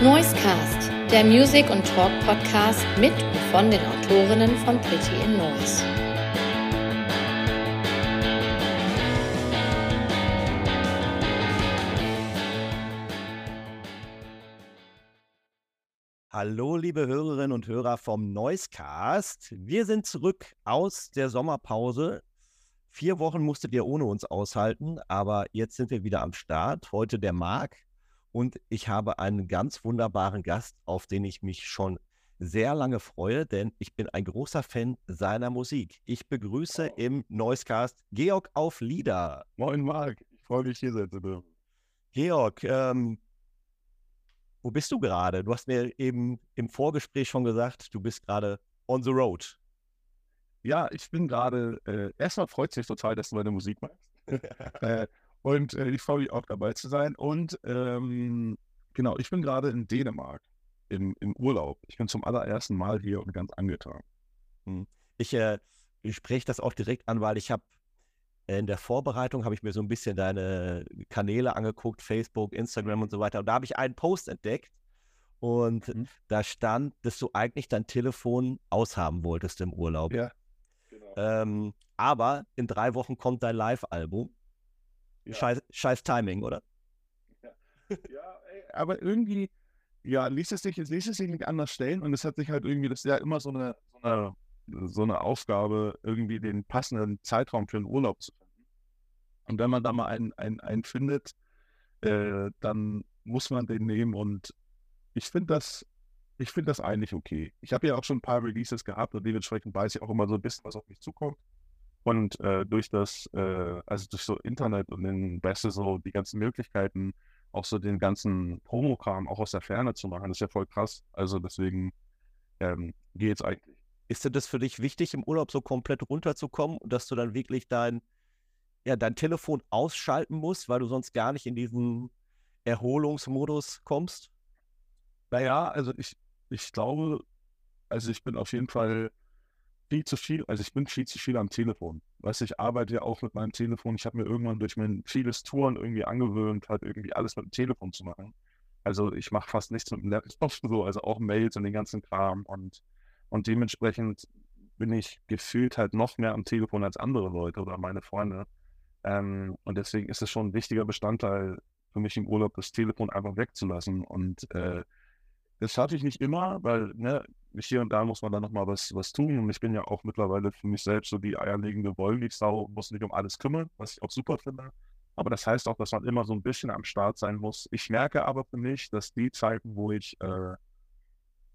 Noisecast, der Music- und Talk-Podcast mit und von den Autorinnen von Pretty in Noise. Hallo, liebe Hörerinnen und Hörer vom Noisecast. Wir sind zurück aus der Sommerpause. Vier Wochen musstet ihr ohne uns aushalten, aber jetzt sind wir wieder am Start. Heute der Marc und ich habe einen ganz wunderbaren Gast, auf den ich mich schon sehr lange freue, denn ich bin ein großer Fan seiner Musik. Ich begrüße oh. im Noisecast Georg auf Lieder. Moin Marc, ich freue mich hier sein zu dürfen. Georg, ähm, wo bist du gerade? Du hast mir eben im Vorgespräch schon gesagt, du bist gerade on the road. Ja, ich bin gerade, äh, erstmal freut sich total, dass du meine Musik machst. äh, und äh, ich freue mich auch dabei zu sein. Und ähm, genau, ich bin gerade in Dänemark im, im Urlaub. Ich bin zum allerersten Mal hier und ganz angetan. Hm. Ich, äh, ich spreche das auch direkt an, weil ich habe in der Vorbereitung habe ich mir so ein bisschen deine Kanäle angeguckt, Facebook, Instagram und so weiter. Und da habe ich einen Post entdeckt und mhm. da stand, dass du eigentlich dein Telefon aushaben wolltest im Urlaub. Ja. Genau. Ähm, aber in drei Wochen kommt dein Live-Album. Ja. Scheiß, scheiß, Timing, oder? Ja, ja ey, aber irgendwie, ja, ließ es, sich, ließ es sich nicht anders stellen und es hat sich halt irgendwie, das ist ja immer so eine, so eine, so eine Aufgabe, irgendwie den passenden Zeitraum für einen Urlaub zu finden. Und wenn man da mal einen, einen, einen findet, äh, dann muss man den nehmen und ich finde das, ich finde das eigentlich okay. Ich habe ja auch schon ein paar Releases gehabt und dementsprechend weiß ich auch immer so ein bisschen, was auf mich zukommt. Und äh, durch das, äh, also durch so Internet und den Beste so die ganzen Möglichkeiten, auch so den ganzen Promokram auch aus der Ferne zu machen, ist ja voll krass. Also deswegen ähm, es eigentlich. Ist denn das für dich wichtig, im Urlaub so komplett runterzukommen und dass du dann wirklich dein, ja, dein Telefon ausschalten musst, weil du sonst gar nicht in diesen Erholungsmodus kommst? Naja, also ich, ich glaube, also ich bin auf jeden Fall viel zu viel, also ich bin viel zu viel am Telefon. Weißt du, ich arbeite ja auch mit meinem Telefon. Ich habe mir irgendwann durch mein vieles Touren irgendwie angewöhnt, halt irgendwie alles mit dem Telefon zu machen. Also ich mache fast nichts mit dem Laptop so, also auch Mails und den ganzen Kram und, und dementsprechend bin ich gefühlt halt noch mehr am Telefon als andere Leute oder meine Freunde. Ähm, und deswegen ist es schon ein wichtiger Bestandteil für mich im Urlaub, das Telefon einfach wegzulassen und äh, das schaffe ich nicht immer, weil ne, hier und da muss man dann nochmal was, was tun. Und ich bin ja auch mittlerweile für mich selbst so die eierlegende Wollmilchsau, muss mich um alles kümmern, was ich auch super finde. Aber das heißt auch, dass man immer so ein bisschen am Start sein muss. Ich merke aber für mich, dass die Zeiten, wo ich äh,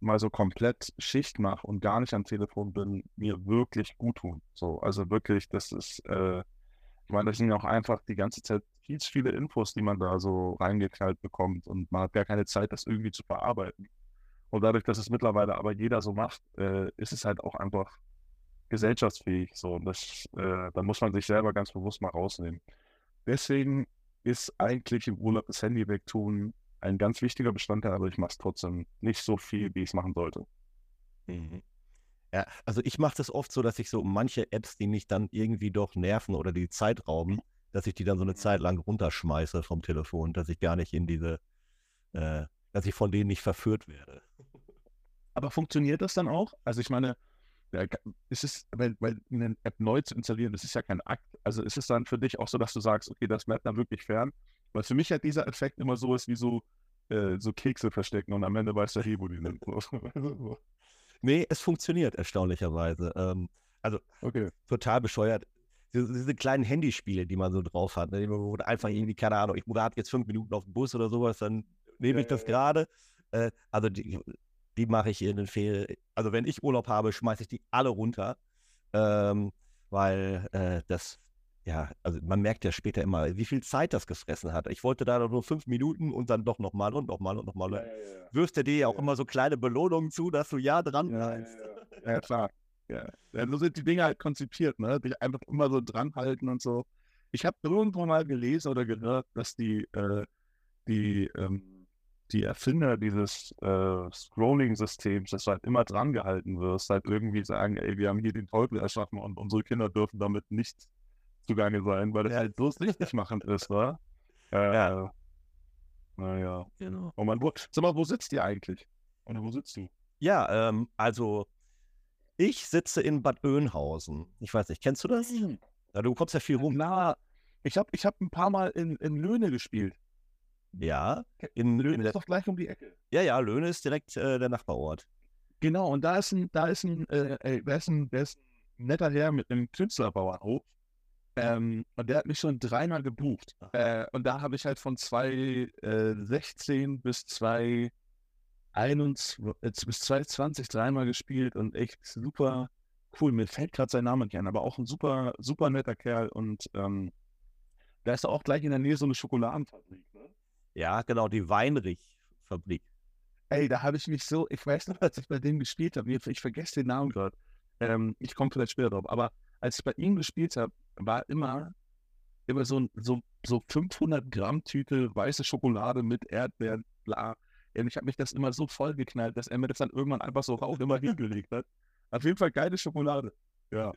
mal so komplett Schicht mache und gar nicht am Telefon bin, mir wirklich gut tun. So, also wirklich, das ist, äh, ich meine, das sind ja auch einfach die ganze Zeit viel viele Infos, die man da so reingeknallt bekommt und man hat gar keine Zeit, das irgendwie zu verarbeiten. Und dadurch, dass es mittlerweile aber jeder so macht, äh, ist es halt auch einfach gesellschaftsfähig. So, und das, äh, da muss man sich selber ganz bewusst mal rausnehmen. Deswegen ist eigentlich im Urlaub das Handy wegtun ein ganz wichtiger Bestandteil, aber ich mache es trotzdem nicht so viel, wie ich es machen sollte. Mhm. Ja, also ich mache das oft so, dass ich so manche Apps, die mich dann irgendwie doch nerven oder die Zeit rauben, dass ich die dann so eine Zeit lang runterschmeiße vom Telefon, dass ich gar nicht in diese, äh, dass ich von denen nicht verführt werde. Aber funktioniert das dann auch? Also ich meine, ist es, weil, weil eine App neu zu installieren, das ist ja kein Akt. Also ist es dann für dich auch so, dass du sagst, okay, das bleibt dann wirklich fern? Weil für mich hat dieser Effekt immer so ist wie so, äh, so Kekse verstecken und am Ende weiß der hey, wo die sind. nee, es funktioniert erstaunlicherweise. Ähm, also okay. total bescheuert diese, kleinen Handyspiele, die man so drauf hat, ne? wo einfach irgendwie, keine Ahnung, ich warte jetzt fünf Minuten auf den Bus oder sowas, dann nehme ich das gerade. Äh, also die, die mache ich in den Ferien. Also wenn ich Urlaub habe, schmeiße ich die alle runter, ähm, weil äh, das, ja, also man merkt ja später immer, wie viel Zeit das gefressen hat. Ich wollte da nur fünf Minuten und dann doch nochmal und nochmal und nochmal. Ja, ja, ja. Wirfst du dir ja auch immer so kleine Belohnungen zu, dass du ja dran bleibst. Ja, klar. Ja. ja, so sind die Dinge halt konzipiert, ne? Dich einfach immer so dran halten und so. Ich habe irgendwo mal gelesen oder gehört, dass die, äh, die, ähm, die Erfinder dieses äh, Scrolling-Systems, dass du halt immer dran gehalten wirst, halt irgendwie sagen, ey, wir haben hier den Teufel erschaffen und unsere Kinder dürfen damit nicht zugange sein, weil das halt so richtig machend ist, wa? Äh, ja. Naja, genau. Oh Mann, wo, sag mal, wo sitzt ihr eigentlich? Oder wo sitzt du? Ja, ähm, also ich sitze in Bad Oeynhausen. Ich weiß nicht, kennst du das? Hm. Ja, du kommst ja viel rum. Na, ich habe ich hab ein paar Mal in, in Löhne gespielt. Ja, in Löhne. Das ist doch gleich um die Ecke. Ja, ja, Löhne ist direkt äh, der Nachbarort. Genau, und da ist ein, da ist ein, äh, da ist ein, da ist ein netter Herr mit einem Künstlerbauernhof. Ähm, und der hat mich schon dreimal gebucht. Ah. Äh, und da habe ich halt von 2016 äh, bis 2020 21, äh, bis 22 dreimal gespielt und echt super cool. Mir fällt gerade sein Name nicht ein, aber auch ein super, super netter Kerl und ähm, da ist auch gleich in der Nähe so eine Schokoladenfabrik, ne? Ja, genau, die Weinrich-Fabrik. Ey, da habe ich mich so, ich weiß noch, als ich bei dem gespielt habe, ich, vergesse den Namen gerade. Ähm, ich komme vielleicht später drauf, aber als ich bei ihm gespielt habe, war immer, immer so, so, so 500 Gramm Tüte weiße Schokolade mit Erdbeeren, bla und ich habe mich das immer so voll geknallt, dass er mir das dann irgendwann einfach so auch immer hingelegt hat. Auf jeden Fall geile Schokolade. Ja,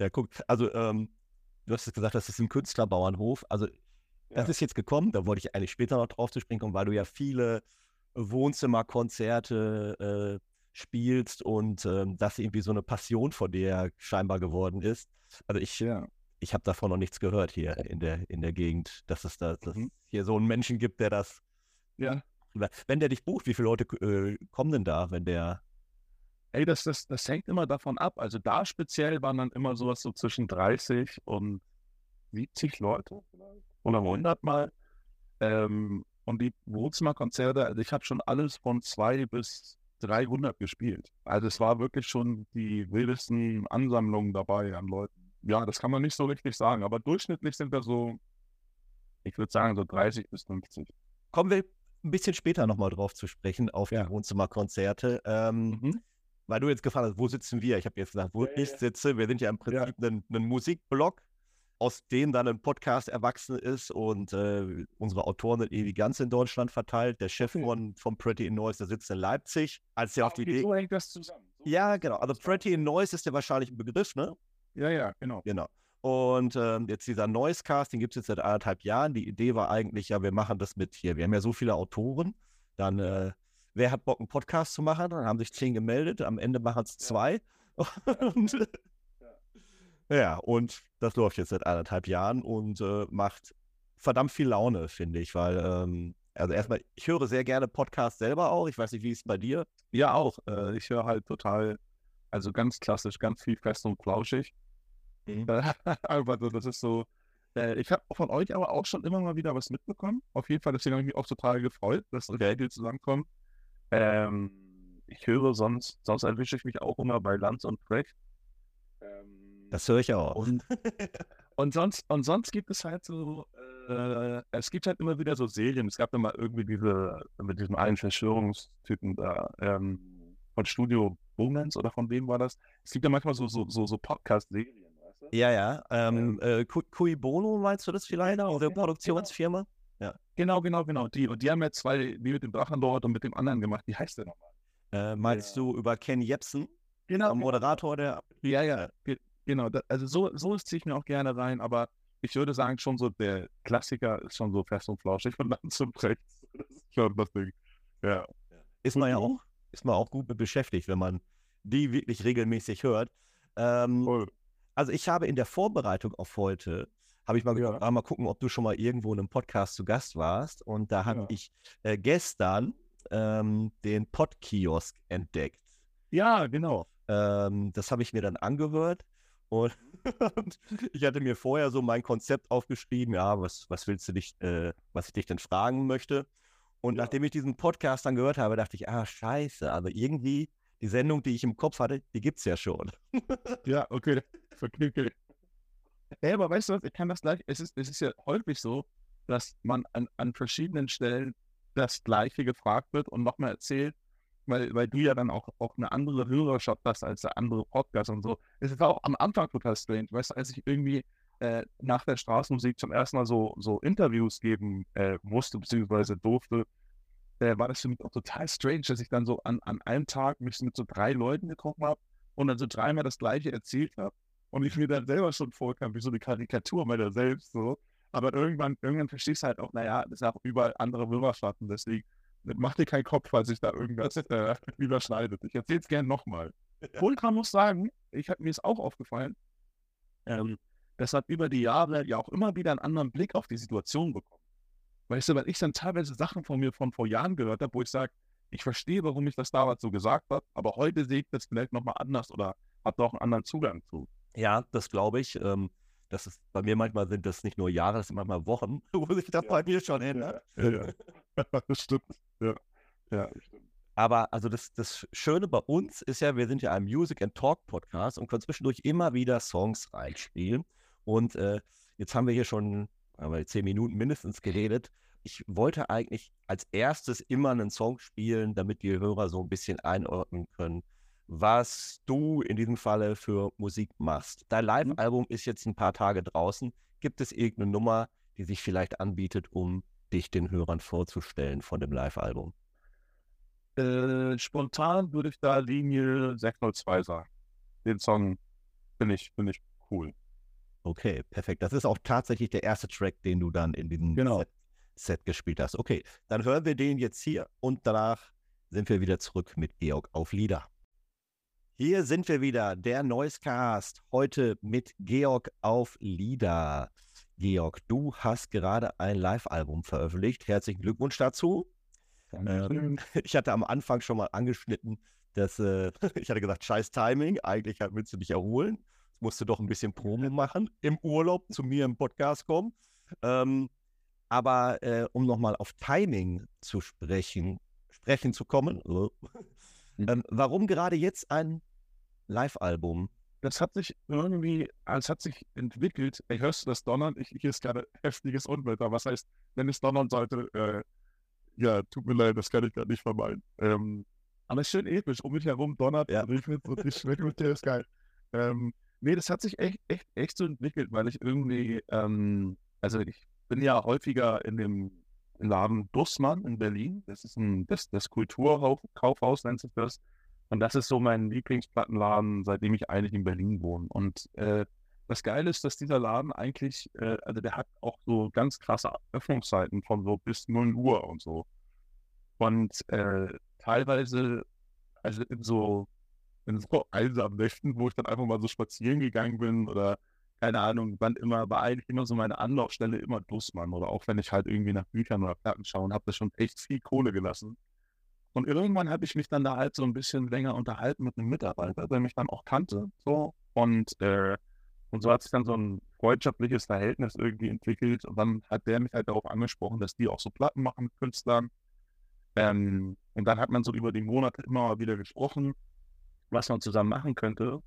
Ja, guck, also ähm, du hast gesagt, das ist ein Künstlerbauernhof. Also das ja. ist jetzt gekommen, da wollte ich eigentlich später noch drauf zu sprechen kommen, weil du ja viele Wohnzimmerkonzerte äh, spielst und ähm, das irgendwie so eine Passion von dir scheinbar geworden ist. Also ich, ja. ich habe davon noch nichts gehört hier in der, in der Gegend, dass es da dass mhm. hier so einen Menschen gibt, der das. Ja. Wenn der dich bucht, wie viele Leute äh, kommen denn da, wenn der. Ey, das, das, das hängt immer davon ab. Also da speziell waren dann immer sowas so zwischen 30 und 70 Leute oder 100 mal. Ähm, und die Wohnzimmerkonzerte, also ich habe schon alles von zwei bis 300 gespielt. Also es war wirklich schon die wildesten Ansammlungen dabei an Leuten. Ja, das kann man nicht so richtig sagen, aber durchschnittlich sind wir so, ich würde sagen, so 30 bis 50. Kommen wir ein bisschen später nochmal drauf zu sprechen, auf ja. die Wohnzimmerkonzerte. Ähm, mhm. Weil du jetzt gefragt hast, wo sitzen wir? Ich habe jetzt gesagt, wo ja, ich sitze. Wir sind ja im Prinzip ja. ein, ein Musikblog aus dem dann ein Podcast erwachsen ist und äh, unsere Autoren sind ewig ganz in Deutschland verteilt. Der Chef von, von Pretty in Noise, der sitzt in Leipzig. Als er auf die Idee. So hängt das zusammen. So ja, genau. Also Pretty in Noise ist ja wahrscheinlich ein Begriff, ne? Ja, ja, genau. Genau. Und ähm, jetzt dieser Noise-Cast, den gibt es jetzt seit anderthalb Jahren. Die Idee war eigentlich, ja, wir machen das mit hier. Wir haben ja so viele Autoren. Dann, äh, wer hat Bock, einen Podcast zu machen? Dann haben sich zehn gemeldet. Am Ende machen es zwei. Ja. und, ja, und das läuft jetzt seit anderthalb Jahren und äh, macht verdammt viel Laune, finde ich, weil, ähm, also erstmal, ich höre sehr gerne Podcasts selber auch. Ich weiß nicht, wie ist es bei dir? Ja, auch. Äh, ich höre halt total, also ganz klassisch, ganz viel fest und flauschig. Mhm. aber das ist so, äh, ich habe von euch aber auch schon immer mal wieder was mitbekommen. Auf jeden Fall, deswegen habe ich mich auch total gefreut, dass okay. wir zusammenkommen. Ähm, ich höre sonst, sonst erwische ich mich auch immer bei Lanz und Frecht. Ähm, das höre ich auch. Und, und, sonst, und sonst gibt es halt so, äh, es gibt halt immer wieder so Serien. Es gab ja mal irgendwie diese, mit diesem einen Verschwörungstypen da, ähm, von Studio Bowmans oder von wem war das? Es gibt ja manchmal so, so, so, so Podcast-Serien. Weißt du? Ja, ja. Ähm, äh, Kui Bono, meinst du das vielleicht? Oder genau, Produktionsfirma? Genau. Ja. Genau, genau, genau. Die. Und die haben ja zwei, die mit dem Drachen dort und mit dem anderen gemacht. Wie heißt der nochmal? Äh, meinst ja. du über Ken Jepsen? Genau. Der Moderator der. Ja, ja. Genau, da, also so, so ziehe ich mir auch gerne rein, aber ich würde sagen, schon so der Klassiker ist schon so fest und flauschig von Lanz und Rechts. Das ist schon das Ding. Ja. Ist man ja auch, ist man auch gut mit beschäftigt, wenn man die wirklich regelmäßig hört. Ähm, also ich habe in der Vorbereitung auf heute, habe ich mal gedacht, ja. mal gucken, ob du schon mal irgendwo in einem Podcast zu Gast warst. Und da habe ja. ich äh, gestern ähm, den Podkiosk entdeckt. Ja, genau. Ähm, das habe ich mir dann angehört. Und, und, ich hatte mir vorher so mein Konzept aufgeschrieben, ja, was, was willst du dich, äh, was ich dich denn fragen möchte. Und ja. nachdem ich diesen Podcast dann gehört habe, dachte ich, ah, scheiße, aber irgendwie die Sendung, die ich im Kopf hatte, die gibt es ja schon. ja, okay, verknicke. Ja, aber weißt du was, ich kann das gleich, es ist, es ist ja häufig so, dass man an, an verschiedenen Stellen das Gleiche gefragt wird und nochmal erzählt, weil, weil du ja dann auch, auch eine andere Hörerschaft hast als der andere Podcast und so. Es war auch am Anfang total strange, weißt du, als ich irgendwie äh, nach der Straßenmusik zum ersten Mal so, so Interviews geben äh, musste, beziehungsweise durfte, äh, war das für mich auch total strange, dass ich dann so an, an einem Tag mich mit so drei Leuten getroffen habe und dann so dreimal das Gleiche erzählt habe und ich mir dann selber schon vorkam, wie so eine Karikatur meiner selbst so. Aber irgendwann, irgendwann verstehst du halt auch, naja, das sind auch überall andere Wilmerschatten, deswegen mach dir keinen Kopf, falls sich da irgendwas äh, überschneidet. Ich erzähle es gerne nochmal. Vulkan muss sagen, ich mir ist auch aufgefallen, ähm, das hat über die Jahre ja auch immer wieder einen anderen Blick auf die Situation bekommen. Weißt du, weil ich dann teilweise Sachen von mir von vor Jahren gehört habe, wo ich sage, ich verstehe, warum ich das damals so gesagt habe, aber heute sehe ich das vielleicht nochmal anders oder habe doch einen anderen Zugang zu. Ja, das glaube ich. Ähm, das ist bei mir manchmal sind das nicht nur Jahre, das sind manchmal Wochen, wo sich das ja. bei mir schon ändert. Ja, ja. das stimmt. Ja, ja stimmt. Aber also das, das Schöne bei uns ist ja, wir sind ja ein Music and Talk Podcast und können zwischendurch immer wieder Songs reinspielen. Und äh, jetzt haben wir hier schon aber zehn Minuten mindestens geredet. Ich wollte eigentlich als erstes immer einen Song spielen, damit die Hörer so ein bisschen einordnen können, was du in diesem Falle für Musik machst. Dein mhm. Live-Album ist jetzt ein paar Tage draußen. Gibt es irgendeine Nummer, die sich vielleicht anbietet, um dich den Hörern vorzustellen von dem Live-Album? Äh, spontan würde ich da Linie 602 sagen. Den Song finde ich, find ich cool. Okay, perfekt. Das ist auch tatsächlich der erste Track, den du dann in diesem genau. Set, Set, gespielt hast. Okay, dann hören wir den jetzt hier und danach sind wir wieder zurück mit Georg auf Lieder. Hier sind wir wieder, der Noisecast, heute mit Georg auf Lieder. Georg, du hast gerade ein Live-Album veröffentlicht. Herzlichen Glückwunsch dazu. Ähm, ich hatte am Anfang schon mal angeschnitten, dass äh, ich hatte gesagt, scheiß Timing, eigentlich willst du dich erholen. Musst du doch ein bisschen Promo machen, im Urlaub zu mir im Podcast kommen. Ähm, aber äh, um nochmal auf Timing zu sprechen, sprechen zu kommen, äh, ähm, warum gerade jetzt ein Live-Album? Das hat sich irgendwie, es hat sich entwickelt. Ich hörst du das Donnern? Ich, hier ist gerade heftiges Unwetter. Was heißt, wenn es donnern sollte, äh, ja, tut mir leid, das kann ich gerade nicht vermeiden. Ähm, aber es ist schön episch. Um mich herum donnert ja. und ich finde und ich mit dir ist geil. Ähm, nee, das hat sich echt, echt, echt so entwickelt, weil ich irgendwie, ähm, also ich bin ja häufiger in dem Laden Dussmann in Berlin. Das ist ein, das, das Kulturkaufhaus nennt sich das. Und das ist so mein Lieblingsplattenladen, seitdem ich eigentlich in Berlin wohne. Und äh, das Geile ist, dass dieser Laden eigentlich, äh, also der hat auch so ganz krasse Öffnungszeiten von so bis 0 Uhr und so. Und äh, teilweise, also in so, in so einsamen Nächten, wo ich dann einfach mal so spazieren gegangen bin oder keine Ahnung, wann immer, war eigentlich immer so meine Anlaufstelle immer Dussmann oder auch wenn ich halt irgendwie nach Büchern oder Platten schaue und habe da schon echt viel Kohle gelassen. Und irgendwann habe ich mich dann da halt so ein bisschen länger unterhalten mit einem Mitarbeiter, der mich dann auch kannte. So. Und, äh, und so hat sich dann so ein freundschaftliches Verhältnis irgendwie entwickelt. Und dann hat der mich halt darauf angesprochen, dass die auch so Platten machen mit Künstlern. Ähm, und dann hat man so über die Monate immer mal wieder gesprochen, was man zusammen machen könnte.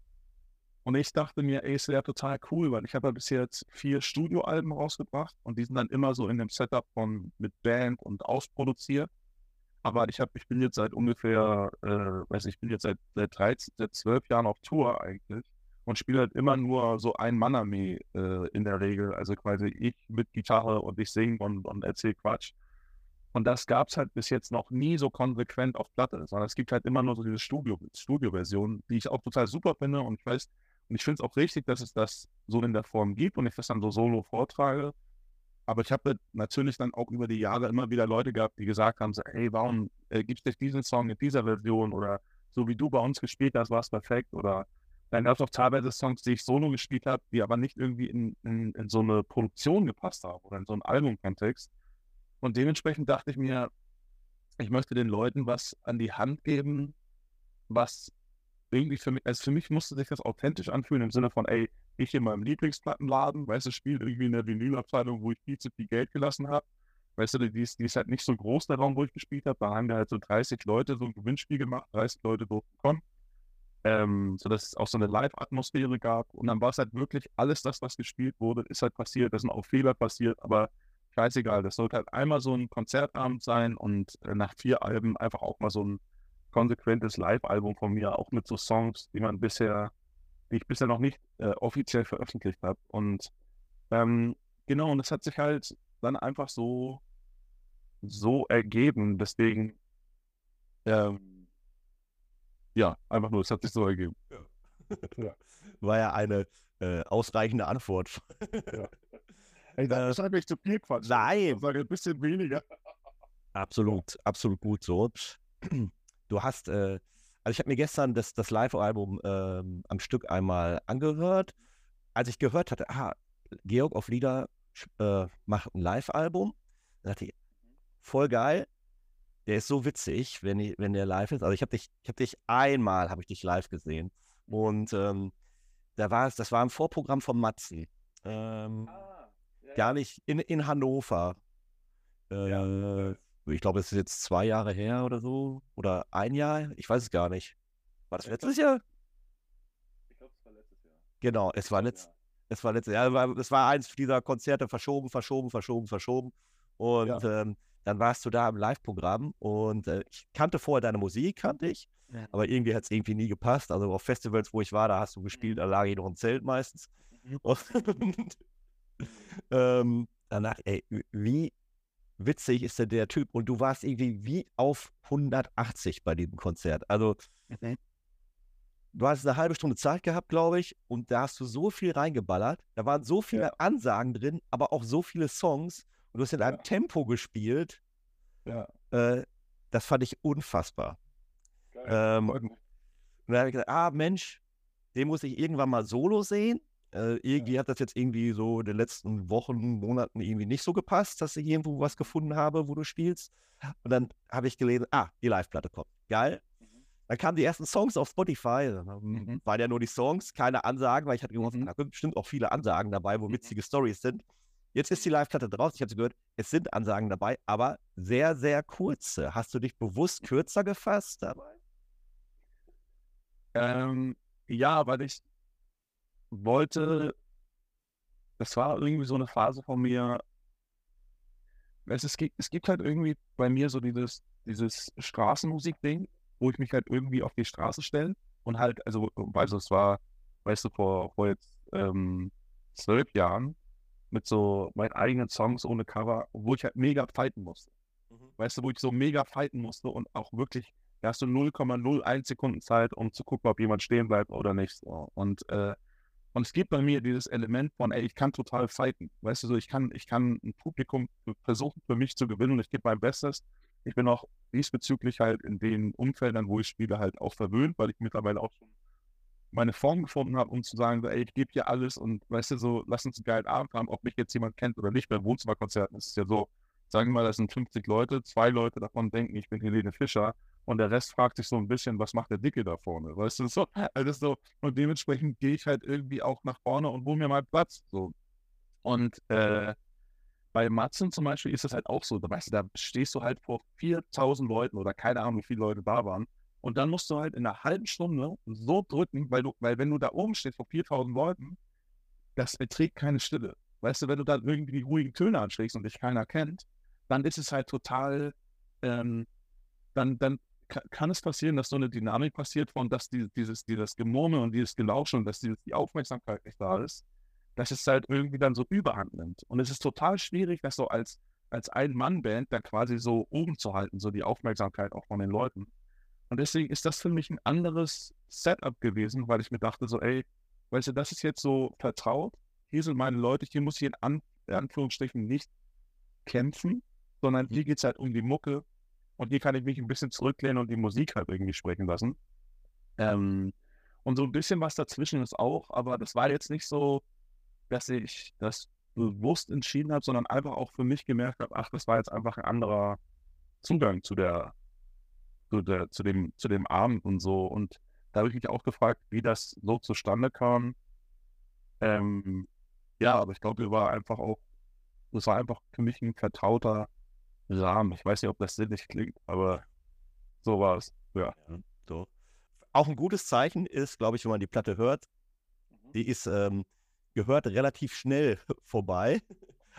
Und ich dachte mir, ey, es wäre total cool, weil ich habe ja bis jetzt vier Studioalben rausgebracht und die sind dann immer so in dem Setup von mit Band und ausproduziert. Aber ich habe, ich bin jetzt seit ungefähr, äh, weiß ich, ich bin jetzt seit, seit 13, seit 12 Jahren auf Tour eigentlich und spiele halt immer nur so ein Mann-Armee äh, in der Regel. Also quasi ich mit Gitarre und ich singe und, und erzähle Quatsch. Und das gab es halt bis jetzt noch nie so konsequent auf Platte, sondern es gibt halt immer nur so diese Studio, Studio-Version, die ich auch total super finde und ich weiß, und ich finde es auch richtig, dass es das so in der Form gibt und ich das dann so solo vortrage. Aber ich habe natürlich dann auch über die Jahre immer wieder Leute gehabt, die gesagt haben, so, hey, warum äh, gibst du diesen Song in dieser Version oder so wie du bei uns gespielt hast, war es perfekt oder dann gab es auch teilweise Songs, die ich solo gespielt habe, die aber nicht irgendwie in, in, in so eine Produktion gepasst haben oder in so einen Albumkontext. Und dementsprechend dachte ich mir, ich möchte den Leuten was an die Hand geben, was irgendwie für mich, also für mich musste sich das authentisch anfühlen im Sinne von, ey, ich in meinem Lieblingsplattenladen, weißt du, spiele irgendwie in der Vinylabteilung, wo ich viel zu viel Geld gelassen habe. Weißt du, die ist, die ist halt nicht so groß, der Raum, wo ich gespielt habe. Da haben wir halt so 30 Leute so ein Gewinnspiel gemacht, 30 Leute durften kommen. Ähm, so dass es auch so eine Live-Atmosphäre gab. Und dann war es halt wirklich alles das, was gespielt wurde, ist halt passiert. Da sind auch Fehler passiert, aber scheißegal. Das sollte halt einmal so ein Konzertabend sein und äh, nach vier Alben einfach auch mal so ein konsequentes Live-Album von mir, auch mit so Songs, die man bisher, die ich bisher noch nicht äh, offiziell veröffentlicht habe. Und ähm, genau, und das hat sich halt dann einfach so, so ergeben. Deswegen, ähm, ja, einfach nur, es hat sich so ergeben. Ja. War ja eine äh, ausreichende Antwort. ja. Ey, das äh, ist eigentlich zu viel Quatsch. Nein. Ich sage ein bisschen weniger. Absolut, absolut gut so. Du hast, äh, also ich habe mir gestern das, das Live-Album ähm, am Stück einmal angehört. Als ich gehört hatte, ah, Georg auf Lieder äh, macht ein Live-Album, dachte ich, voll geil. Der ist so witzig, wenn, ich, wenn der live ist. Also ich habe dich, ich habe dich einmal, habe ich dich live gesehen. Und ähm, da war es, das war ein Vorprogramm von Matzen. Ähm, ah, gar nicht in, in Hannover. Äh, ja. Ich glaube, es ist jetzt zwei Jahre her oder so. Oder ein Jahr. Ich weiß es gar nicht. War das letztes Jahr? Ich glaube, es war letztes Jahr. Genau, es war, letzt, es war letztes Jahr. Es war eins dieser Konzerte verschoben, verschoben, verschoben, verschoben. Und ja. ähm, dann warst du da im Live-Programm und äh, ich kannte vorher deine Musik, kannte ich, ja. aber irgendwie hat es irgendwie nie gepasst. Also auf Festivals, wo ich war, da hast du gespielt, da lag ich noch im Zelt meistens. Mhm. Und ähm, danach, ey, wie witzig ist denn der Typ? Und du warst irgendwie wie auf 180 bei diesem Konzert. Also, mhm. du hast eine halbe Stunde Zeit gehabt, glaube ich, und da hast du so viel reingeballert. Da waren so viele ja. Ansagen drin, aber auch so viele Songs. Und du hast in einem ja. Tempo gespielt. Ja. Äh, das fand ich unfassbar. Ähm, und dann habe ich gesagt, ah Mensch, den muss ich irgendwann mal solo sehen. Äh, irgendwie hat das jetzt irgendwie so in den letzten Wochen, Monaten irgendwie nicht so gepasst, dass ich irgendwo was gefunden habe, wo du spielst. Und dann habe ich gelesen, ah, die Live-Platte kommt. Geil. Mhm. Dann kamen die ersten Songs auf Spotify. Mhm. Waren ja nur die Songs, keine Ansagen, weil ich hatte gehofft, mhm. da sind bestimmt auch viele Ansagen dabei, wo mhm. witzige Stories sind. Jetzt ist die Live-Platte draus. Ich habe gehört, es sind Ansagen dabei, aber sehr, sehr kurze. Hast du dich bewusst kürzer gefasst dabei? Ähm, ja, weil ich wollte, das war irgendwie so eine Phase von mir. Es, es, gibt, es gibt halt irgendwie bei mir so dieses, dieses Straßenmusik-Ding, wo ich mich halt irgendwie auf die Straße stelle und halt, also, also es war, weißt du, vor, vor jetzt ähm, zwölf Jahren mit so meinen eigenen Songs ohne Cover, wo ich halt mega fighten musste. Mhm. Weißt du, wo ich so mega fighten musste und auch wirklich, da hast du 0,01 Sekunden Zeit, um zu gucken, ob jemand stehen bleibt oder nicht. Und, äh, und es gibt bei mir dieses Element von, ey, ich kann total fighten. Weißt du, so, ich kann, ich kann ein Publikum versuchen, für mich zu gewinnen und ich gebe mein Bestes. Ich bin auch diesbezüglich halt in den Umfeldern, wo ich spiele, halt auch verwöhnt, weil ich mittlerweile auch schon meine Form gefunden habe, um zu sagen, ey, ich gebe hier alles und weißt du, so, lass uns einen geilen Abend haben, ob mich jetzt jemand kennt oder nicht. Bei Wohnzimmerkonzerten ist es ja so, sagen wir mal, das sind 50 Leute, zwei Leute davon denken, ich bin Helene Fischer und der Rest fragt sich so ein bisschen, was macht der Dicke da vorne? Weißt du, so, also so, und dementsprechend gehe ich halt irgendwie auch nach vorne und hole mir mal Platz. So. Und äh, bei Matzen zum Beispiel ist es halt auch so, da weißt du, da stehst du halt vor 4000 Leuten oder keine Ahnung, wie viele Leute da waren und dann musst du halt in einer halben Stunde so drücken, weil du, weil wenn du da oben stehst vor 4000 Leuten, das erträgt keine Stille. Weißt du, wenn du dann irgendwie die ruhigen Töne anschlägst und dich keiner kennt, dann ist es halt total, ähm, dann, dann kann es passieren, dass so eine Dynamik passiert von, dass die, dieses, dieses Gemurmel und dieses Gelauschen und dass die, die Aufmerksamkeit nicht da ist, dass es halt irgendwie dann so überhand nimmt. Und es ist total schwierig, das so als, als Ein-Mann-Band dann quasi so oben zu halten, so die Aufmerksamkeit auch von den Leuten. Und deswegen ist das für mich ein anderes Setup gewesen, weil ich mir dachte so, ey, weißt du, das ist jetzt so vertraut. Hier sind meine Leute, hier muss ich in, An Anführungsstrichen nicht kämpfen, sondern hier geht es halt um die Mucke. Und hier kann ich mich ein bisschen zurücklehnen und die Musik halt irgendwie sprechen lassen. Ähm, und so ein bisschen was dazwischen ist auch, aber das war jetzt nicht so, dass ich das bewusst entschieden habe, sondern einfach auch für mich gemerkt habe, ach, das war jetzt einfach ein anderer Zugang zu der zu, der, zu, dem, zu dem Abend und so. Und da habe ich mich auch gefragt, wie das so zustande kam. Ähm, ja, aber ich glaube, es war einfach auch, es war einfach für mich ein vertrauter Rahmen. Ich weiß nicht, ob das sinnig klingt, aber so war es. Ja. ja so. Auch ein gutes Zeichen ist, glaube ich, wenn man die Platte hört, mhm. die ist ähm, gehört relativ schnell vorbei.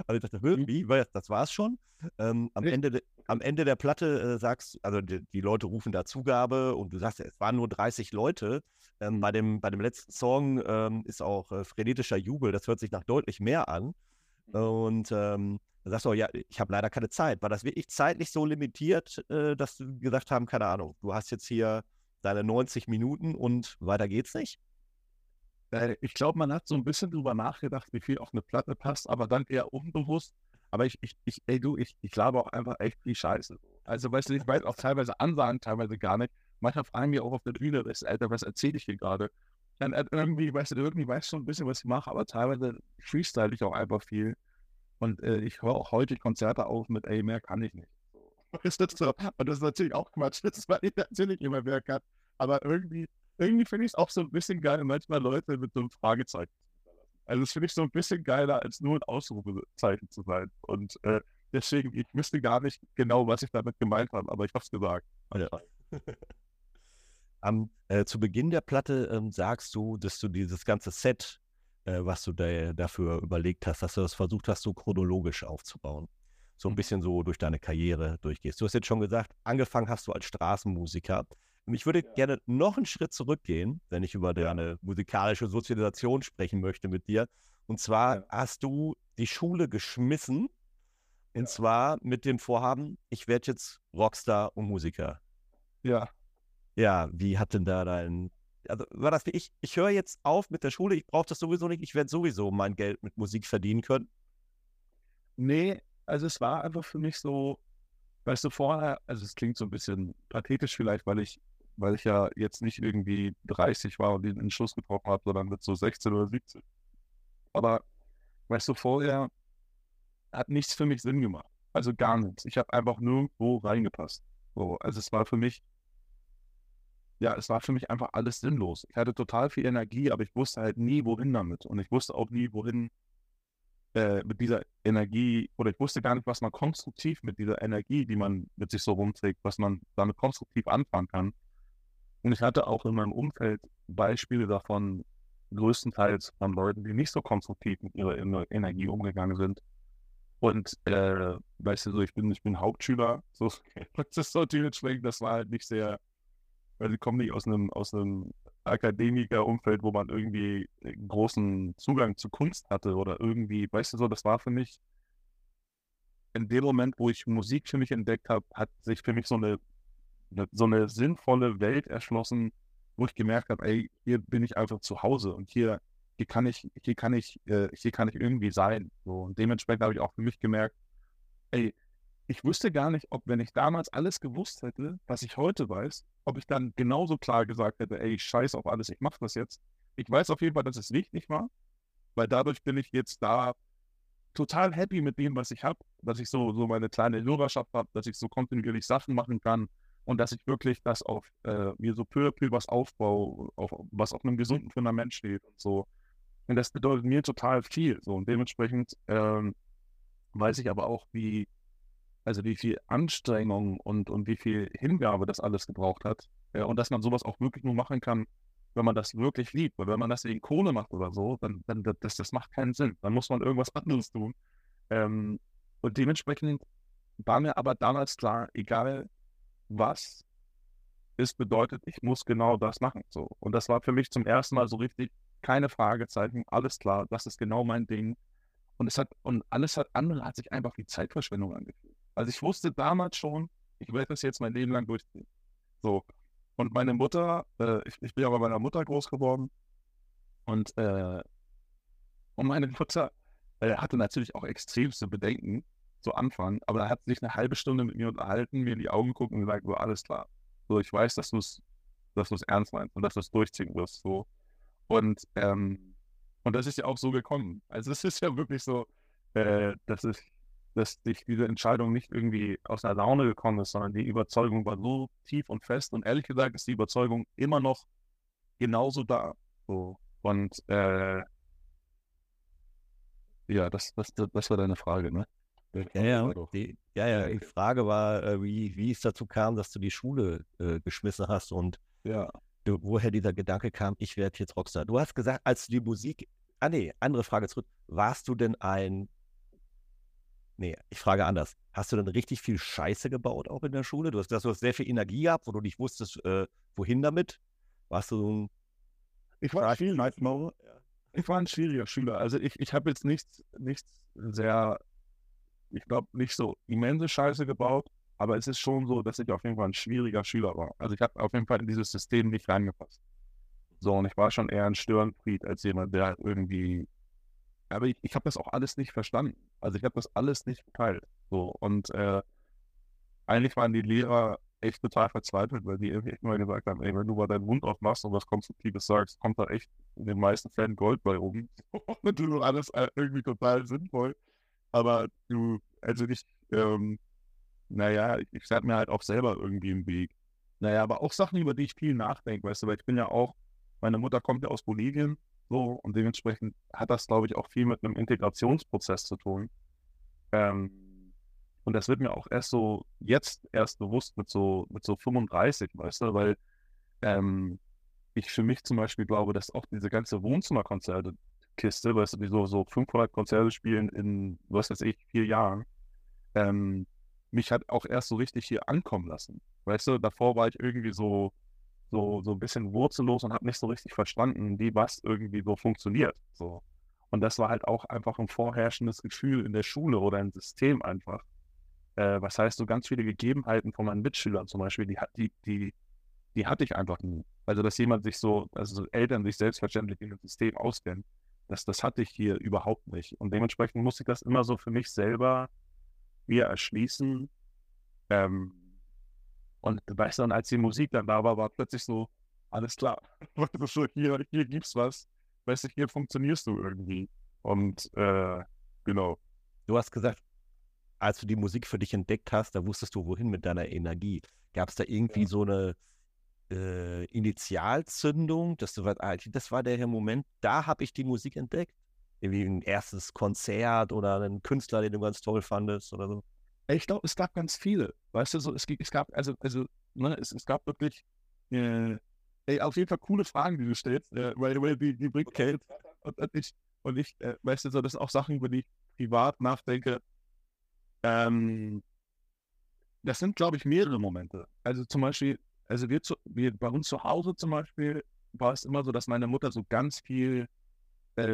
Also ich dachte, mhm. wie, das war es schon. Ähm, am, Ende de, am Ende der Platte äh, sagst, also die, die, Leute rufen da Zugabe und du sagst, es waren nur 30 Leute. Ähm, bei, dem, bei dem letzten Song ähm, ist auch äh, frenetischer Jubel, das hört sich nach deutlich mehr an. Mhm. Und ähm, da sagst du, auch, ja, ich habe leider keine Zeit. War das wirklich zeitlich so limitiert, äh, dass du gesagt haben, keine Ahnung, du hast jetzt hier deine 90 Minuten und weiter geht's nicht? äh, ich glaube, man hat so ein bisschen drüber nachgedacht, wie viel auf eine Platte passt, aber dann eher unbewusst. Aber ich, ich, ich ey du, ich, ich glaube auch einfach echt viel Scheiße. Also, weißt du, ich weiß auch teilweise Ansagen, teilweise gar nicht. Manchmal fragen mir auch auf der Bühne, Alter, was erzähle ich hier gerade? Dann äh, irgendwie, weißt du, irgendwie weißt du schon ein bisschen, was ich mache, aber teilweise freestyle ich auch einfach viel. Und äh, ich höre auch heute Konzerte auf mit, ey, mehr kann ich nicht. Ist das so? Und das ist natürlich auch Quatsch, das weil ich natürlich immer mehr kann. Aber irgendwie, irgendwie finde ich es auch so ein bisschen geil, manchmal Leute mit so einem Fragezeichen also das finde ich so ein bisschen geiler, als nur ein Ausrufezeichen zu sein. Und äh, deswegen, ich wüsste gar nicht genau, was ich damit gemeint habe, aber ich habe es gesagt. Ja. Am, äh, zu Beginn der Platte ähm, sagst du, dass du dieses ganze Set, äh, was du da, dafür überlegt hast, dass du das versucht hast, so chronologisch aufzubauen. So ein mhm. bisschen so durch deine Karriere durchgehst. Du hast jetzt schon gesagt, angefangen hast du als Straßenmusiker. Und ich würde ja. gerne noch einen Schritt zurückgehen, wenn ich über deine musikalische Sozialisation sprechen möchte mit dir. Und zwar ja. hast du die Schule geschmissen. Und ja. zwar mit dem Vorhaben, ich werde jetzt Rockstar und Musiker. Ja. Ja, wie hat denn da dein. Also war das wie ich, ich höre jetzt auf mit der Schule, ich brauche das sowieso nicht, ich werde sowieso mein Geld mit Musik verdienen können? Nee, also es war einfach für mich so, weißt du, vorher, also es klingt so ein bisschen pathetisch vielleicht, weil ich weil ich ja jetzt nicht irgendwie 30 war und den Entschluss getroffen habe, sondern mit so 16 oder 17. Aber weißt du, vorher hat nichts für mich Sinn gemacht. Also gar nichts. Ich habe einfach nirgendwo reingepasst. So, also es war für mich, ja, es war für mich einfach alles sinnlos. Ich hatte total viel Energie, aber ich wusste halt nie, wohin damit. Und ich wusste auch nie, wohin äh, mit dieser Energie, oder ich wusste gar nicht, was man konstruktiv mit dieser Energie, die man mit sich so rumträgt, was man damit konstruktiv anfangen kann. Und ich hatte auch in meinem Umfeld Beispiele davon, größtenteils von Leuten, die nicht so konstruktiv mit ihrer Energie umgegangen sind. Und äh, weißt du, so ich bin, ich bin Hauptschüler, so das ist so dementsprechend, das war halt nicht sehr, weil sie kommen nicht aus einem, aus einem Akademiker-Umfeld, wo man irgendwie großen Zugang zu Kunst hatte oder irgendwie, weißt du so, das war für mich in dem Moment, wo ich Musik für mich entdeckt habe, hat sich für mich so eine so eine sinnvolle Welt erschlossen, wo ich gemerkt habe, ey, hier bin ich einfach zu Hause und hier, hier kann ich, hier kann ich, äh, hier kann ich irgendwie sein. So. Und dementsprechend habe ich auch für mich gemerkt, ey, ich wüsste gar nicht, ob wenn ich damals alles gewusst hätte, was ich heute weiß, ob ich dann genauso klar gesagt hätte, ey, ich scheiß auf alles, ich mache das jetzt. Ich weiß auf jeden Fall, dass es wichtig war, weil dadurch bin ich jetzt da total happy mit dem, was ich habe, dass ich so, so meine kleine Hörerschaft habe, dass ich so kontinuierlich Sachen machen kann, und dass ich wirklich das auf äh, mir so peu à peu was aufbaue, auf, was auf einem gesunden Fundament steht und so. Und das bedeutet mir total viel. So und dementsprechend ähm, weiß ich aber auch, wie, also wie viel Anstrengung und, und wie viel Hingabe das alles gebraucht hat. Ja, und dass man sowas auch wirklich nur machen kann, wenn man das wirklich liebt. Weil wenn man das wegen Kohle macht oder so, dann, dann das, das macht keinen Sinn. Dann muss man irgendwas anderes tun. Ähm, und dementsprechend war mir aber damals klar, egal was es bedeutet, ich muss genau das machen. So. Und das war für mich zum ersten Mal so richtig, keine Fragezeichen, alles klar, das ist genau mein Ding. Und es hat, und alles hat andere hat sich einfach wie Zeitverschwendung angefühlt. Also ich wusste damals schon, ich werde das jetzt mein Leben lang durchziehen. So. Und meine Mutter, äh, ich, ich, bin ja bei meiner Mutter groß geworden. Und, äh, und meine Mutter äh, hatte natürlich auch extremste Bedenken, zu Anfang, aber er hat sich eine halbe Stunde mit mir unterhalten, mir in die Augen geguckt und gesagt, so, alles klar. So, ich weiß, dass du es dass ernst meinst und dass du es durchziehen wirst. So. Und, ähm, und das ist ja auch so gekommen. Also es ist ja wirklich so, äh, dass ich, dass ich diese Entscheidung nicht irgendwie aus einer Laune gekommen ist, sondern die Überzeugung war so tief und fest. Und ehrlich gesagt ist die Überzeugung immer noch genauso da. So. Und äh, ja, das, das, das war deine Frage, ne? Ja, ja, die, ja, ja, die Frage war, äh, wie, wie es dazu kam, dass du die Schule äh, geschmissen hast und ja. du, woher dieser Gedanke kam, ich werde jetzt Rockstar. Du hast gesagt, als du die Musik, ah nee, andere Frage zurück, warst du denn ein, nee, ich frage anders, hast du denn richtig viel Scheiße gebaut auch in der Schule? Du hast, du hast sehr viel Energie gehabt, wo du nicht wusstest, äh, wohin damit? Warst du so ein... Ich war, viel, ich war ein schwieriger Schüler. Also ich, ich habe jetzt nichts, nichts sehr ich glaube, nicht so immense Scheiße gebaut, aber es ist schon so, dass ich auf jeden Fall ein schwieriger Schüler war. Also ich habe auf jeden Fall in dieses System nicht reingepasst. So, und ich war schon eher ein Störenfried als jemand, der halt irgendwie. Aber ich, ich habe das auch alles nicht verstanden. Also ich habe das alles nicht geteilt. So, und äh, eigentlich waren die Lehrer echt total verzweifelt, weil die irgendwie immer gesagt haben, ey, wenn du mal deinen Mund aufmachst und was Konstruktives sagst, kommt da echt in den meisten Fällen Gold bei oben. und du alles äh, irgendwie total sinnvoll. Aber du, also ich, ähm, naja, ich, ich mir halt auch selber irgendwie im Weg. Naja, aber auch Sachen, über die ich viel nachdenke, weißt du, weil ich bin ja auch, meine Mutter kommt ja aus Bolivien, so, und dementsprechend hat das, glaube ich, auch viel mit einem Integrationsprozess zu tun. Ähm, und das wird mir auch erst so, jetzt erst bewusst mit so, mit so 35, weißt du, weil ähm, ich für mich zum Beispiel glaube, dass auch diese ganze Wohnzimmerkonzerte-Kiste, weißt du, die so, so 500 Konzerte spielen in, was weiß ich, vier Jahren, ähm, mich hat auch erst so richtig hier ankommen lassen. Weißt du, davor war ich irgendwie so, so, so ein bisschen wurzellos und habe nicht so richtig verstanden, wie was irgendwie so funktioniert. So. Und das war halt auch einfach ein vorherrschendes Gefühl in der Schule oder im System einfach. Äh, was heißt, so ganz viele Gegebenheiten von meinen Mitschülern zum Beispiel, die, die, die, die hatte ich einfach nie. Also, dass jemand sich so, also Eltern sich selbstverständlich in dem System auskennen, das, das hatte ich hier überhaupt nicht. Und dementsprechend musste ich das immer so für mich selber mir erschließen. Ähm, und weißt du, und als die Musik dann da war, war plötzlich so, alles klar. so, hier, hier gibt's was. Weißt du, hier funktionierst du irgendwie. Und äh, genau. Du hast gesagt, als du die Musik für dich entdeckt hast, da wusstest du, wohin mit deiner Energie. Gab es da irgendwie ja. so eine äh, Initialzündung, dass du weißt, das war der Moment, da habe ich die Musik entdeckt? irgendwie ein erstes Konzert oder einen Künstler, den du ganz toll fandest oder so? Ich glaube, es gab ganz viele. Weißt du, so, es, es gab, also, also, ne, es, es gab wirklich, äh, ey, auf jeden Fall coole Fragen, die du stellst, äh, weil, weil die, die bringt okay. und, und ich, und ich äh, weißt du, so, das sind auch Sachen, über die ich privat nachdenke. Ähm, das sind, glaube ich, mehrere Momente. Also zum Beispiel, also wir, zu, wir bei uns zu Hause zum Beispiel war es immer so, dass meine Mutter so ganz viel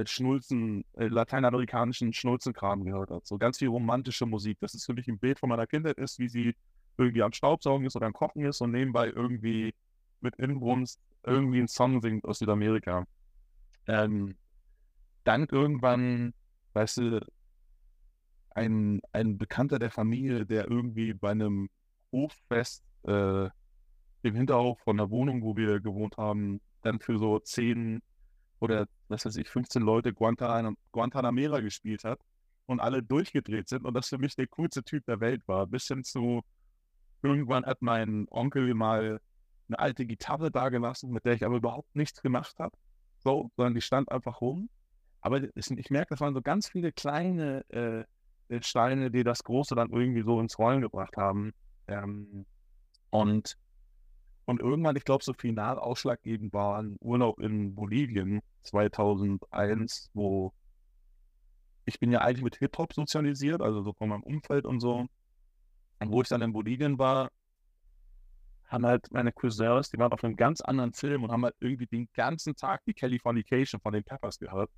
Schnulzen, äh, lateinamerikanischen Schnulzenkram gehört hat. So ganz viel romantische Musik. Das ist für mich ein Bild von meiner Kindheit ist, wie sie irgendwie am Staubsaugen ist oder am Kochen ist und nebenbei irgendwie mit Inbrunst irgendwie einen Song singt aus Südamerika. Ähm, dann irgendwann, weißt du, ein, ein Bekannter der Familie, der irgendwie bei einem Hoffest äh, im Hinterhof von der Wohnung, wo wir gewohnt haben, dann für so zehn oder was weiß ich, 15 Leute Guantanam Guantanamera gespielt hat und alle durchgedreht sind und das für mich der coolste Typ der Welt war. Bis hin zu, irgendwann hat mein Onkel mal eine alte Gitarre dagelassen, mit der ich aber überhaupt nichts gemacht habe. So, sondern die stand einfach rum. Aber ich merke, das waren so ganz viele kleine äh, äh, Steine, die das Große dann irgendwie so ins Rollen gebracht haben. Ähm, und und irgendwann, ich glaube, so final ausschlaggebend war ein Urlaub in Bolivien 2001, wo ich bin ja eigentlich mit Hip-Hop sozialisiert, also so von meinem Umfeld und so. Und wo ich dann in Bolivien war, haben halt meine Cousins, die waren auf einem ganz anderen Film und haben halt irgendwie den ganzen Tag die Californication von den Peppers gehört.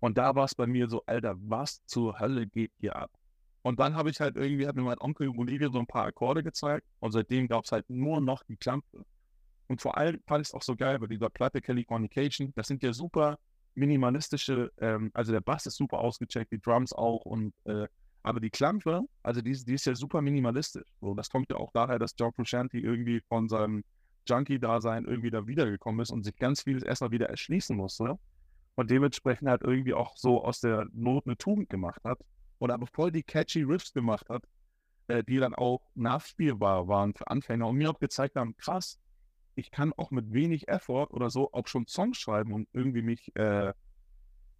Und da war es bei mir so, Alter, was zur Hölle geht hier ab? Und dann habe ich halt irgendwie, hat mir mein Onkel Bolivien so ein paar Akkorde gezeigt und seitdem gab es halt nur noch die Klampe. Und vor allem fand ich es auch so geil bei dieser Platte Californication. Das sind ja super minimalistische, ähm, also der Bass ist super ausgecheckt, die Drums auch und äh, aber die Klampe, also die, die ist ja super minimalistisch. So, das kommt ja auch daher, dass John Frusciante irgendwie von seinem Junkie-Dasein irgendwie da wiedergekommen ist und sich ganz vieles erstmal wieder erschließen musste. Und dementsprechend halt irgendwie auch so aus der Not eine Tugend gemacht hat und aber voll die catchy Riffs gemacht hat, äh, die dann auch nachspielbar waren für Anfänger und mir auch gezeigt haben, krass, ich kann auch mit wenig Effort oder so auch schon Songs schreiben und irgendwie mich, äh,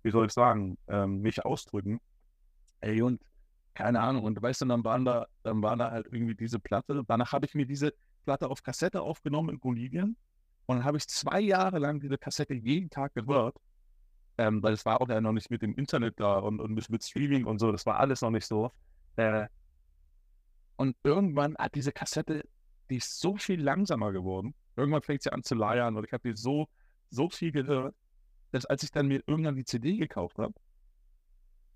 wie soll ich sagen, ähm, mich ausdrücken. Ey, und keine Ahnung, und weißt du, dann waren da, dann war da halt irgendwie diese Platte. Danach habe ich mir diese Platte auf Kassette aufgenommen in Bolivien und dann habe ich zwei Jahre lang diese Kassette jeden Tag gehört ähm, weil es war auch ja noch nicht mit dem Internet da und, und mit, mit Streaming und so, das war alles noch nicht so. Äh, und irgendwann hat diese Kassette, die ist so viel langsamer geworden. Irgendwann fängt sie an zu leiern und ich habe die so, so viel gehört, dass als ich dann mir irgendwann die CD gekauft habe,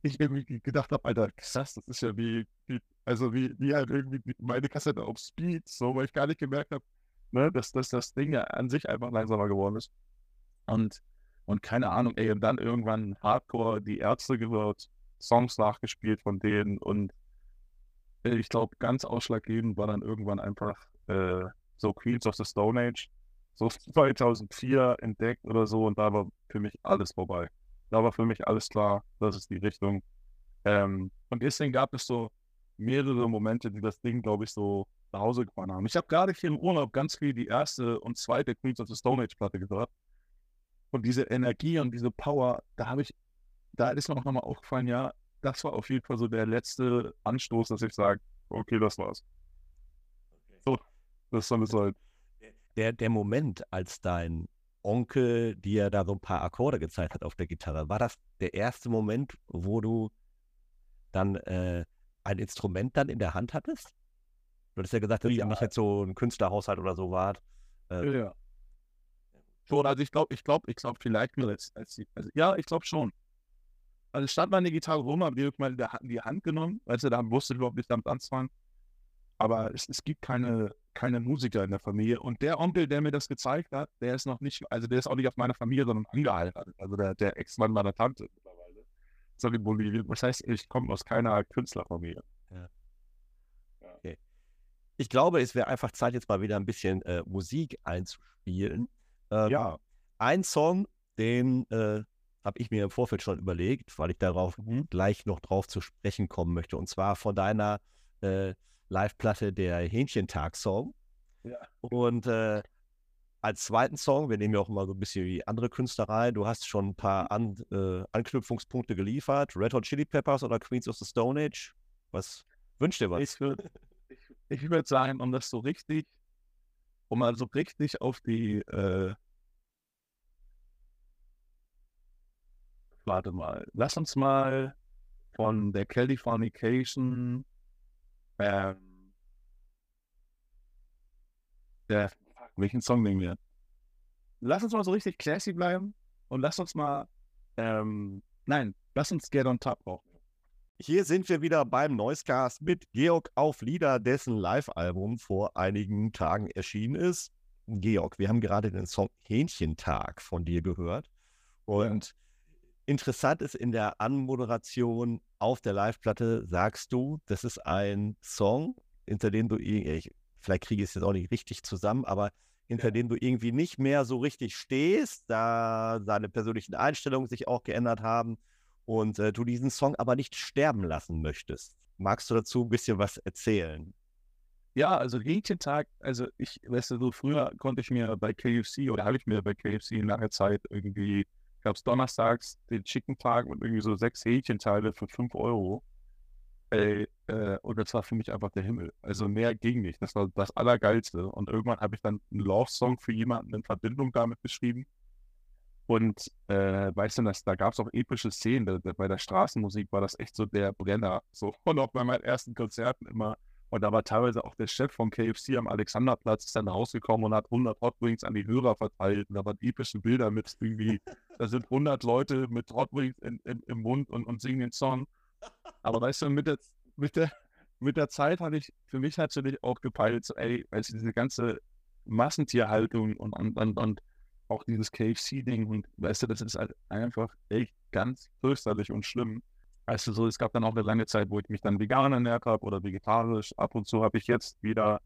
ich irgendwie gedacht habe, Alter, krass, das ist ja wie, wie, also wie, wie halt irgendwie meine Kassette auf Speed, so, weil ich gar nicht gemerkt habe, ne, dass, dass das Ding ja an sich einfach langsamer geworden ist. Und, und keine Ahnung, ey, und dann irgendwann Hardcore die Ärzte gehört, Songs nachgespielt von denen und äh, ich glaube, ganz ausschlaggebend war dann irgendwann einfach äh, so Queens of the Stone Age, so 2004 entdeckt oder so und da war für mich alles vorbei. Da war für mich alles klar, das ist die Richtung. Ähm, und deswegen gab es so mehrere Momente, die das Ding, glaube ich, so nach Hause gefahren haben. Ich habe gerade hier im Urlaub ganz viel die erste und zweite Queens of the Stone Age Platte gehört. Und diese Energie und diese Power, da habe ich, da ist mir auch nochmal aufgefallen, ja, das war auf jeden Fall so der letzte Anstoß, dass ich sage, okay, das war's. Okay. So, das soll es halt. Der, der Moment, als dein Onkel dir da so ein paar Akkorde gezeigt hat auf der Gitarre, war das der erste Moment, wo du dann äh, ein Instrument dann in der Hand hattest? Du hattest ja gesagt, dass ja. ihr nicht jetzt so ein Künstlerhaushalt oder so wart. Äh, ja. Schon, also ich glaube, ich glaube, ich glaube vielleicht nur als, als also, ja, ich glaube schon. Also stand meine Gitarre rum, habe ich mal in die Hand genommen, also da wusste überhaupt nicht damit anzufangen. Aber es, es gibt keine, keine Musiker in der Familie. Und der Onkel, der mir das gezeigt hat, der ist noch nicht, also der ist auch nicht auf meiner Familie, sondern angeheiratet. Also der, der Ex-Mann meiner Tante mittlerweile. So in Bolivien. Das heißt, ich komme aus keiner Künstlerfamilie. Ja. Okay. Ich glaube, es wäre einfach Zeit, jetzt mal wieder ein bisschen äh, Musik einzuspielen. Ähm, ja. Ein Song, den äh, habe ich mir im Vorfeld schon überlegt, weil ich darauf mhm. gleich noch drauf zu sprechen kommen möchte. Und zwar von deiner äh, Live-Platte der Hähnchentag-Song. Ja. Und äh, als zweiten Song, wir nehmen ja auch immer so ein bisschen wie andere Künstler rein, du hast schon ein paar An äh, Anknüpfungspunkte geliefert. Red Hot Chili Peppers oder Queens of the Stone Age? Was wünscht dir was? Ich würde ich würd sagen, um das so richtig, um mal so richtig auf die äh, warte mal, lass uns mal von der Californication, ähm, der, welchen Song nehmen wir? Lass uns mal so richtig classy bleiben und lass uns mal, ähm, nein, lass uns Get on Top brauchen. Hier sind wir wieder beim Noisecast mit Georg auf Lieder, dessen Live-Album vor einigen Tagen erschienen ist. Georg, wir haben gerade den Song Hähnchentag von dir gehört. Und Interessant ist in der Anmoderation auf der Live-Platte sagst du, das ist ein Song, hinter dem du, ich, vielleicht kriege ich es jetzt auch nicht richtig zusammen, aber hinter ja. dem du irgendwie nicht mehr so richtig stehst, da seine persönlichen Einstellungen sich auch geändert haben und äh, du diesen Song aber nicht sterben lassen möchtest. Magst du dazu ein bisschen was erzählen? Ja, also Hähnchentag, also ich, weißt du, so früher konnte ich mir bei KFC oder habe ich mir bei KFC lange Zeit irgendwie gab es donnerstags den Chicken Tag und irgendwie so sechs Hähnchenteile für 5 Euro. Ey, äh, und das war für mich einfach der Himmel. Also mehr ging nicht. Das war das Allergeilste. Und irgendwann habe ich dann einen Love-Song für jemanden in Verbindung damit geschrieben. Und äh, weißt du, das, da gab es auch epische Szenen. Bei der Straßenmusik war das echt so der Brenner. So, und auch bei meinen ersten Konzerten immer und da war teilweise auch der Chef von KFC am Alexanderplatz ist dann rausgekommen und hat 100 Hot Wings an die Hörer verteilt. Und da waren epische Bilder mit irgendwie, da sind 100 Leute mit Hot Wings in, in, im Mund und, und singen den Song. Aber weißt du, mit der, mit der, mit der Zeit hatte ich für mich natürlich auch gepeilt, so, ey, weißt du, diese ganze Massentierhaltung und, und, und, und auch dieses KFC-Ding und weißt du, das ist halt einfach echt ganz fürchterlich und schlimm. Weißt du, so, es gab dann auch eine lange Zeit, wo ich mich dann vegan ernährt habe oder vegetarisch. Ab und zu habe ich jetzt wieder,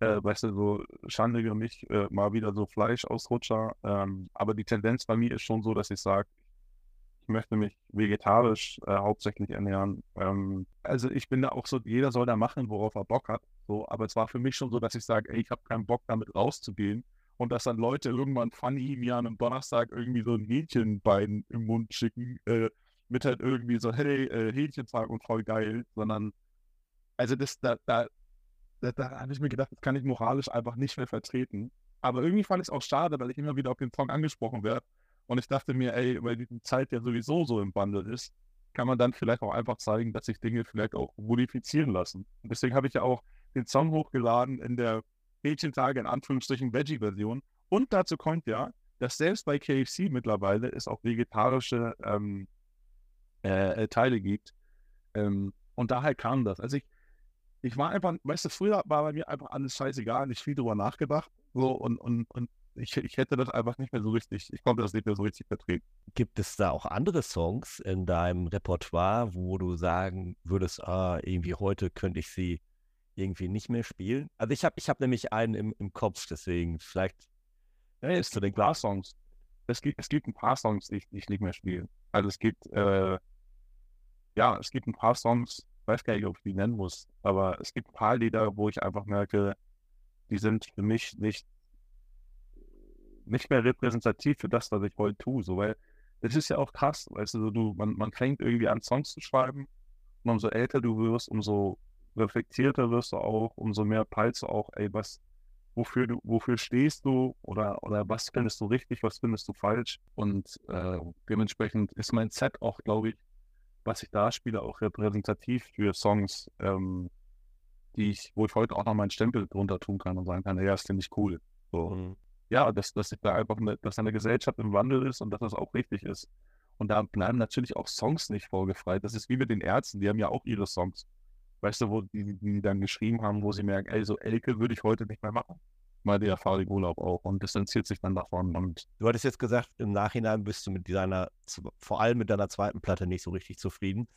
äh, weißt du, so Schande über mich, äh, mal wieder so Fleischausrutscher. Ähm, aber die Tendenz bei mir ist schon so, dass ich sage, ich möchte mich vegetarisch äh, hauptsächlich ernähren. Ähm, also ich bin da auch so, jeder soll da machen, worauf er Bock hat. So, aber es war für mich schon so, dass ich sage, ich habe keinen Bock damit rauszugehen und dass dann Leute irgendwann funny mir an einem Donnerstag irgendwie so ein Hähnchenbein im Mund schicken, äh, mit halt irgendwie so, hey, äh, Hähnchentag und voll geil, sondern, also das, da, da, da, da habe ich mir gedacht, das kann ich moralisch einfach nicht mehr vertreten. Aber irgendwie fand ich es auch schade, weil ich immer wieder auf den Song angesprochen werde. Und ich dachte mir, ey, weil die Zeit ja sowieso so im Wandel ist, kann man dann vielleicht auch einfach zeigen, dass sich Dinge vielleicht auch modifizieren lassen. Und deswegen habe ich ja auch den Song hochgeladen in der Hähnchentage in Anführungsstrichen Veggie-Version. Und dazu kommt ja, dass selbst bei KFC mittlerweile es auch vegetarische ähm, äh, äh, Teile gibt. Ähm, und daher kam das. Also ich, ich war einfach, weißt du, früher war bei mir einfach alles scheißegal, nicht viel drüber nachgedacht. So, und, und, und ich, ich hätte das einfach nicht mehr so richtig, ich konnte das nicht mehr so richtig vertreten. Gibt es da auch andere Songs in deinem Repertoire, wo du sagen würdest, ah, irgendwie heute könnte ich sie irgendwie nicht mehr spielen? Also ich habe ich hab nämlich einen im, im Kopf, deswegen vielleicht ja, es gibt ein paar Songs. Es gibt, es gibt ein paar Songs, die ich, die ich nicht mehr spiele. Also es gibt, äh, ja, es gibt ein paar Songs, ich weiß gar nicht, ob ich die nennen muss, aber es gibt ein paar Lieder, wo ich einfach merke, die sind für mich nicht, nicht mehr repräsentativ für das, was ich heute tue. So, weil es ist ja auch krass, weißt du, du man, man fängt irgendwie an, Songs zu schreiben und umso älter du wirst, umso reflektierter wirst du auch, umso mehr peilst du auch, ey, was, wofür du, wofür stehst du oder, oder was findest du richtig, was findest du falsch. Und äh, dementsprechend ist mein Set auch, glaube ich, was ich da spiele, auch repräsentativ für Songs, ähm, die ich, wo ich heute auch noch meinen Stempel drunter tun kann und sagen kann, ja, das finde ich cool. So. Mhm. Ja, dass, dass da einfach eine, dass eine Gesellschaft im Wandel ist und dass das auch richtig ist. Und da bleiben natürlich auch Songs nicht vorgefreit. Das ist wie mit den Ärzten, die haben ja auch ihre Songs weißt du, wo die, die dann geschrieben haben, wo sie merken, ey, so Elke würde ich heute nicht mehr machen. Mal der Erfahrung Urlaub auch und distanziert sich dann davon. Und du hattest jetzt gesagt, im Nachhinein bist du mit deiner, vor allem mit deiner zweiten Platte nicht so richtig zufrieden.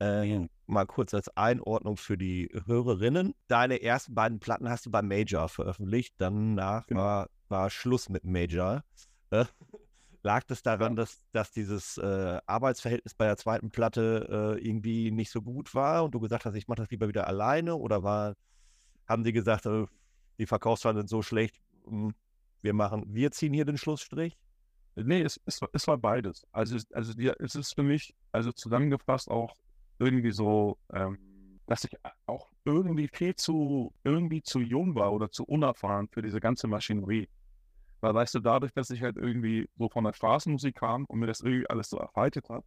Äh, mhm. Mal kurz als Einordnung für die Hörerinnen. Deine ersten beiden Platten hast du beim Major veröffentlicht, danach genau. war, war Schluss mit Major. Lag das daran, dass, dass dieses äh, Arbeitsverhältnis bei der zweiten Platte äh, irgendwie nicht so gut war und du gesagt hast, ich mache das lieber wieder alleine? Oder war, haben die gesagt, äh, die Verkaufszahlen sind so schlecht, hm, wir machen, wir ziehen hier den Schlussstrich? Nee, es, es, es war beides. Also, also die, es ist für mich, also zusammengefasst auch irgendwie so, ähm, dass ich auch irgendwie viel zu, irgendwie zu jung war oder zu unerfahren für diese ganze Maschinerie. Weil, weißt du, dadurch, dass ich halt irgendwie so von der Straßenmusik kam und mir das irgendwie alles so erweitert hat,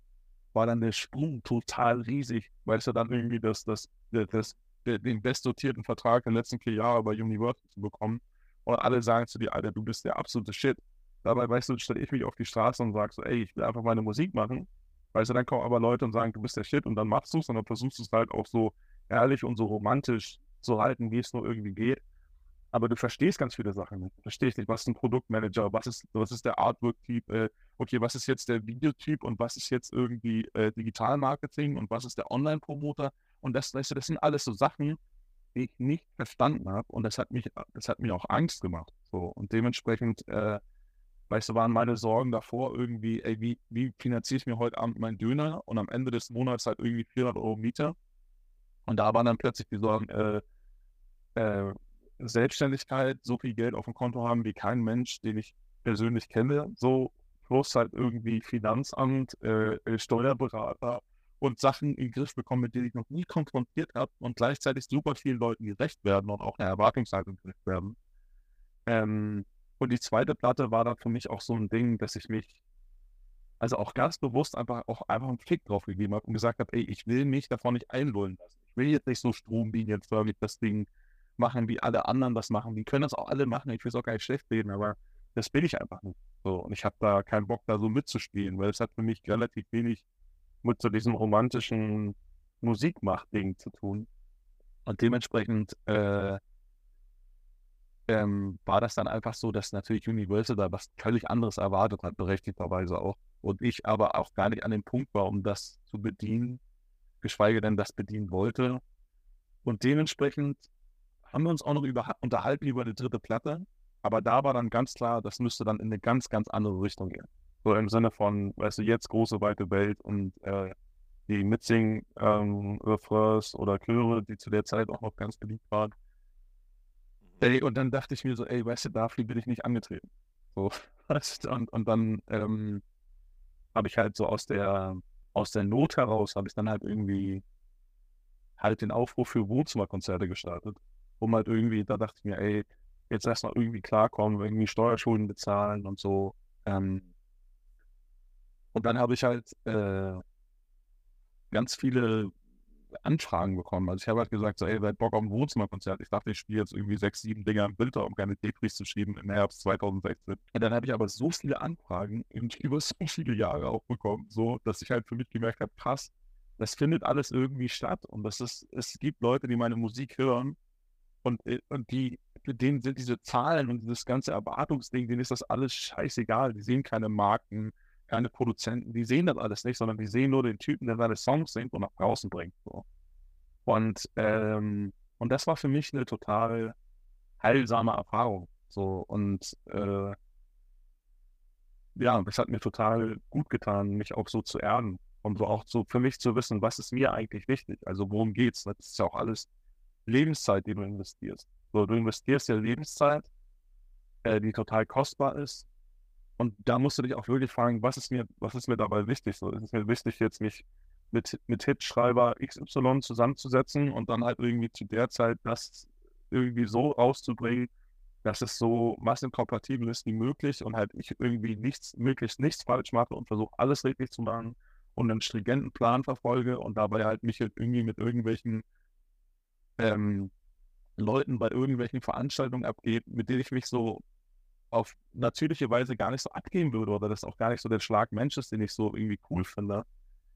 war dann der Sprung total riesig. Weißt du, dann irgendwie das, das, das, das den bestdotierten Vertrag der letzten vier Jahre bei Universal zu bekommen. Und alle sagen zu dir, Alter, du bist der absolute Shit. Dabei, weißt du, stelle ich mich auf die Straße und sage so, ey, ich will einfach meine Musik machen. Weißt du, dann kommen aber Leute und sagen, du bist der Shit und dann machst du es und dann versuchst du es halt auch so ehrlich und so romantisch zu halten, wie es nur irgendwie geht aber du verstehst ganz viele Sachen nicht. Du verstehst nicht, was ist ein Produktmanager, was ist, was ist der Artwork-Typ, äh, okay, was ist jetzt der Videotyp und was ist jetzt irgendwie äh, Digitalmarketing und was ist der Online-Promoter? Und das, weißt du, das sind alles so Sachen, die ich nicht verstanden habe und das hat mich, das hat mir auch Angst gemacht. So. Und dementsprechend, äh, weißt du, waren meine Sorgen davor irgendwie, ey, wie, wie finanziere ich mir heute Abend meinen Döner? Und am Ende des Monats halt irgendwie 400 Euro Miete. Und da waren dann plötzlich die Sorgen, äh, äh, Selbstständigkeit, so viel Geld auf dem Konto haben wie kein Mensch, den ich persönlich kenne, so plus halt irgendwie Finanzamt, äh, äh Steuerberater und Sachen in den Griff bekommen, mit denen ich noch nie konfrontiert habe und gleichzeitig super vielen Leuten gerecht werden und auch eine Erwartungshaltung gerecht werden. Ähm, und die zweite Platte war dann für mich auch so ein Ding, dass ich mich also auch ganz bewusst einfach auch einfach einen Klick drauf gegeben habe und gesagt habe, ey, ich will mich davon nicht einlullen lassen. Ich will jetzt nicht so stromlinienförmig das Ding machen, wie alle anderen das machen. Die können das auch alle machen. Ich will es auch gar nicht schlecht reden, aber das will ich einfach nicht. So, und ich habe da keinen Bock, da so mitzuspielen, weil es hat für mich relativ wenig mit so diesem romantischen Musikmacht-Ding zu tun. Und dementsprechend äh, ähm, war das dann einfach so, dass natürlich Universal da was völlig anderes erwartet hat, berechtigterweise auch. Und ich aber auch gar nicht an dem Punkt war, um das zu bedienen, geschweige denn das bedienen wollte. Und dementsprechend haben wir uns auch noch über, unterhalten über eine dritte Platte. Aber da war dann ganz klar, das müsste dann in eine ganz, ganz andere Richtung gehen. So im Sinne von, weißt du, jetzt große, weite Welt und äh, die Mitsing ähm, oder Chöre, die zu der Zeit auch noch ganz beliebt waren. Ey, und dann dachte ich mir so, ey, weißt du, dafür bin ich nicht angetreten. So, weißt du, und, und dann ähm, habe ich halt so aus der, aus der Not heraus, habe ich dann halt irgendwie halt den Aufruf für Wohnzimmerkonzerte gestartet um halt irgendwie, da dachte ich mir, ey, jetzt erstmal irgendwie klarkommen, irgendwie Steuerschulden bezahlen und so. Ähm, und dann habe ich halt äh, ganz viele Anfragen bekommen. Also ich habe halt gesagt, so, ey, wer Bock auf ein Wohnzimmerkonzert? Ich dachte, ich spiele jetzt irgendwie sechs, sieben Dinger im Winter, um keine Depris zu schieben im Herbst 2016. Und dann habe ich aber so viele Anfragen über so viele Jahre auch bekommen, so, dass ich halt für mich gemerkt habe, krass, das findet alles irgendwie statt. Und das ist, es gibt Leute, die meine Musik hören Und, äh, und die, denen sind diese Zahlen und dieses ganze Erwartungsding, denen ist das alles scheißegal. Die sehen keine Marken, keine Produzenten, die sehen das alles nicht, sondern die sehen nur den Typen, der seine Songs singt und nach draußen bringt. So. Und, ähm, und das war für mich eine total heilsame Erfahrung. So und äh, ja, das hat mir total gut getan, mich auch so zu erden und so auch so für mich zu wissen, was ist mir eigentlich wichtig? Also worum geht's? Das ist ja auch alles Lebenszeit, die du investierst. So, du investierst ja Lebenszeit, äh, die total kostbar ist. Und da musst du dich auch wirklich fragen, was ist mir, was ist mir dabei wichtig? So, ist es mir wichtig, jetzt mich mit, mit Hitschreiber XY zusammenzusetzen und dann halt irgendwie zu der Zeit das irgendwie so rauszubringen, dass es so massenkompatibel ist wie möglich und halt ich irgendwie nichts, möglichst nichts falsch mache und versuche alles richtig zu machen und einen stringenten Plan verfolge und dabei halt mich halt irgendwie mit irgendwelchen ähm, Leuten bei irgendwelchen Veranstaltungen abgeht, mit denen ich mich so auf natürliche Weise gar nicht so abgeben würde oder das auch gar nicht so der Schlag Mensch ist, den ich so irgendwie cool finde.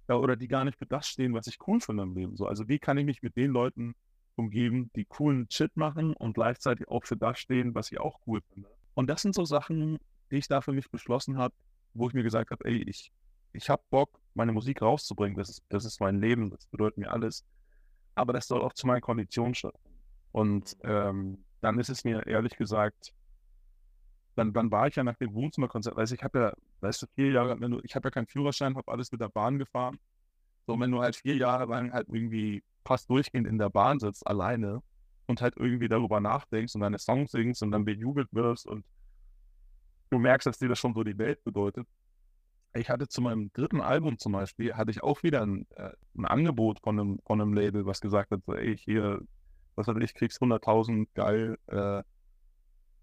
Ja, oder die gar nicht für das stehen, was ich cool finde im Leben. So, also wie kann ich mich mit den Leuten umgeben, die coolen Shit machen und gleichzeitig auch für das stehen, was ich auch cool finde. Und das sind so Sachen, die ich da für mich beschlossen habe, wo ich mir gesagt habe, ey, ich, ich habe Bock, meine Musik rauszubringen. Das ist, das ist mein Leben, das bedeutet mir alles. Aber das soll auch zu meinen Konditionen stattfinden. Und ähm, dann ist es mir ehrlich gesagt, dann, dann war ich ja nach dem Wohnzimmerkonzert, also ich habe ja, weißt du, vier Jahre, wenn du, ich habe ja keinen Führerschein, habe alles mit der Bahn gefahren. So, wenn du halt vier Jahre lang halt irgendwie fast durchgehend in der Bahn sitzt, alleine und halt irgendwie darüber nachdenkst und deine Songs singst und dann bejubelt wirst und du merkst, dass dir das schon so die Welt bedeutet. Ich hatte zu meinem dritten Album zum Beispiel, hatte ich auch wieder ein, äh, ein Angebot von einem, von einem Label, was gesagt hat, so, ey, hier, was weiß ich, kriegst 100.000, geil, äh,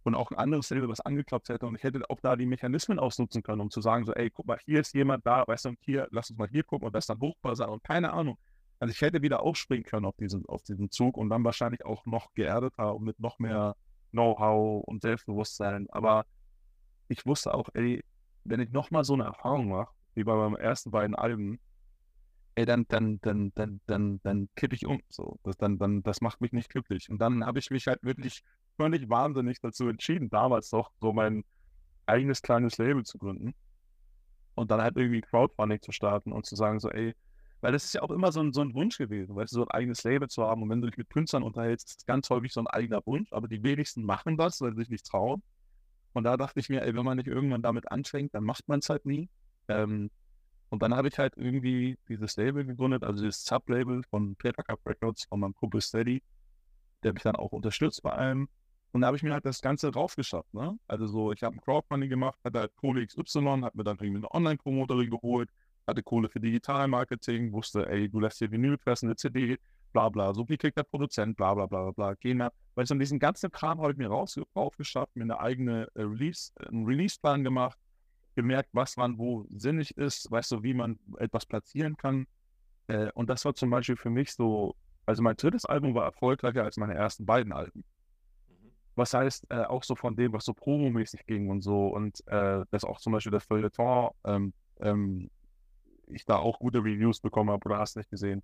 und auch ein anderes Label, was angeklappt hätte. Und ich hätte auch da die Mechanismen ausnutzen können, um zu sagen, so, ey, guck mal, hier ist jemand da, weißt du, und hier, lass uns mal hier gucken und das dann hochbar sein und keine Ahnung. Also ich hätte wieder aufspringen können auf diesen, auf diesen Zug und dann wahrscheinlich auch noch geerdeter und mit noch mehr Know-how und Selbstbewusstsein. Aber ich wusste auch, ey, wenn ich nochmal so eine Erfahrung mache, wie bei meinen ersten beiden Alben, ey, dann, dann, dann, dann, dann, dann kippe ich um. So, das, dann, dann, das macht mich nicht glücklich. Und dann habe ich mich halt wirklich völlig wahnsinnig dazu entschieden, damals doch so mein eigenes kleines Label zu gründen. Und dann halt irgendwie Crowdfunding zu starten und zu sagen, so, ey, weil das ist ja auch immer so ein, so ein Wunsch gewesen, weißt du, so ein eigenes Label zu haben. Und wenn du dich mit Künstlern unterhältst, ist es ganz häufig so ein eigener Wunsch. Aber die wenigsten machen das, weil sie sich nicht trauen. Und da dachte ich mir, ey, wenn man nicht irgendwann damit anfängt, dann macht man es halt nie. Ähm, und dann habe ich halt irgendwie dieses Label gegründet, also dieses Sublabel von Peter Cup Records von meinem Kumpel Steady, der mich dann auch unterstützt bei allem. Und da habe ich mir halt das Ganze raufgeschafft. Ne? Also so, ich habe ein Crowdfunding gemacht, hatte halt Kohle XY, habe mir dann irgendwie eine Online-Promoterin geholt, hatte Kohle für Digitalmarketing, wusste, ey, du lässt hier Vinyl pressen, eine CD, bla bla, so viel kriegt der Produzent, bla bla bla bla, gehen wir. Weil ich dann diesen ganzen Kram habe ich mir raus, aufgeschafft, mir eine eigene äh, Release, äh, einen Release-Plan gemacht, gemerkt, was wann wo sinnig ist, weißt du, wie man etwas platzieren kann. Äh, und das war zum Beispiel für mich so, also mein drittes Album war erfolgreicher als meine ersten beiden Alben. Mhm. Was heißt, äh, auch so von dem, was so promomäßig ging und so, und äh, das auch zum Beispiel das Feuilleton ähm, ähm, ich da auch gute Reviews bekommen habe oder hast nicht gesehen.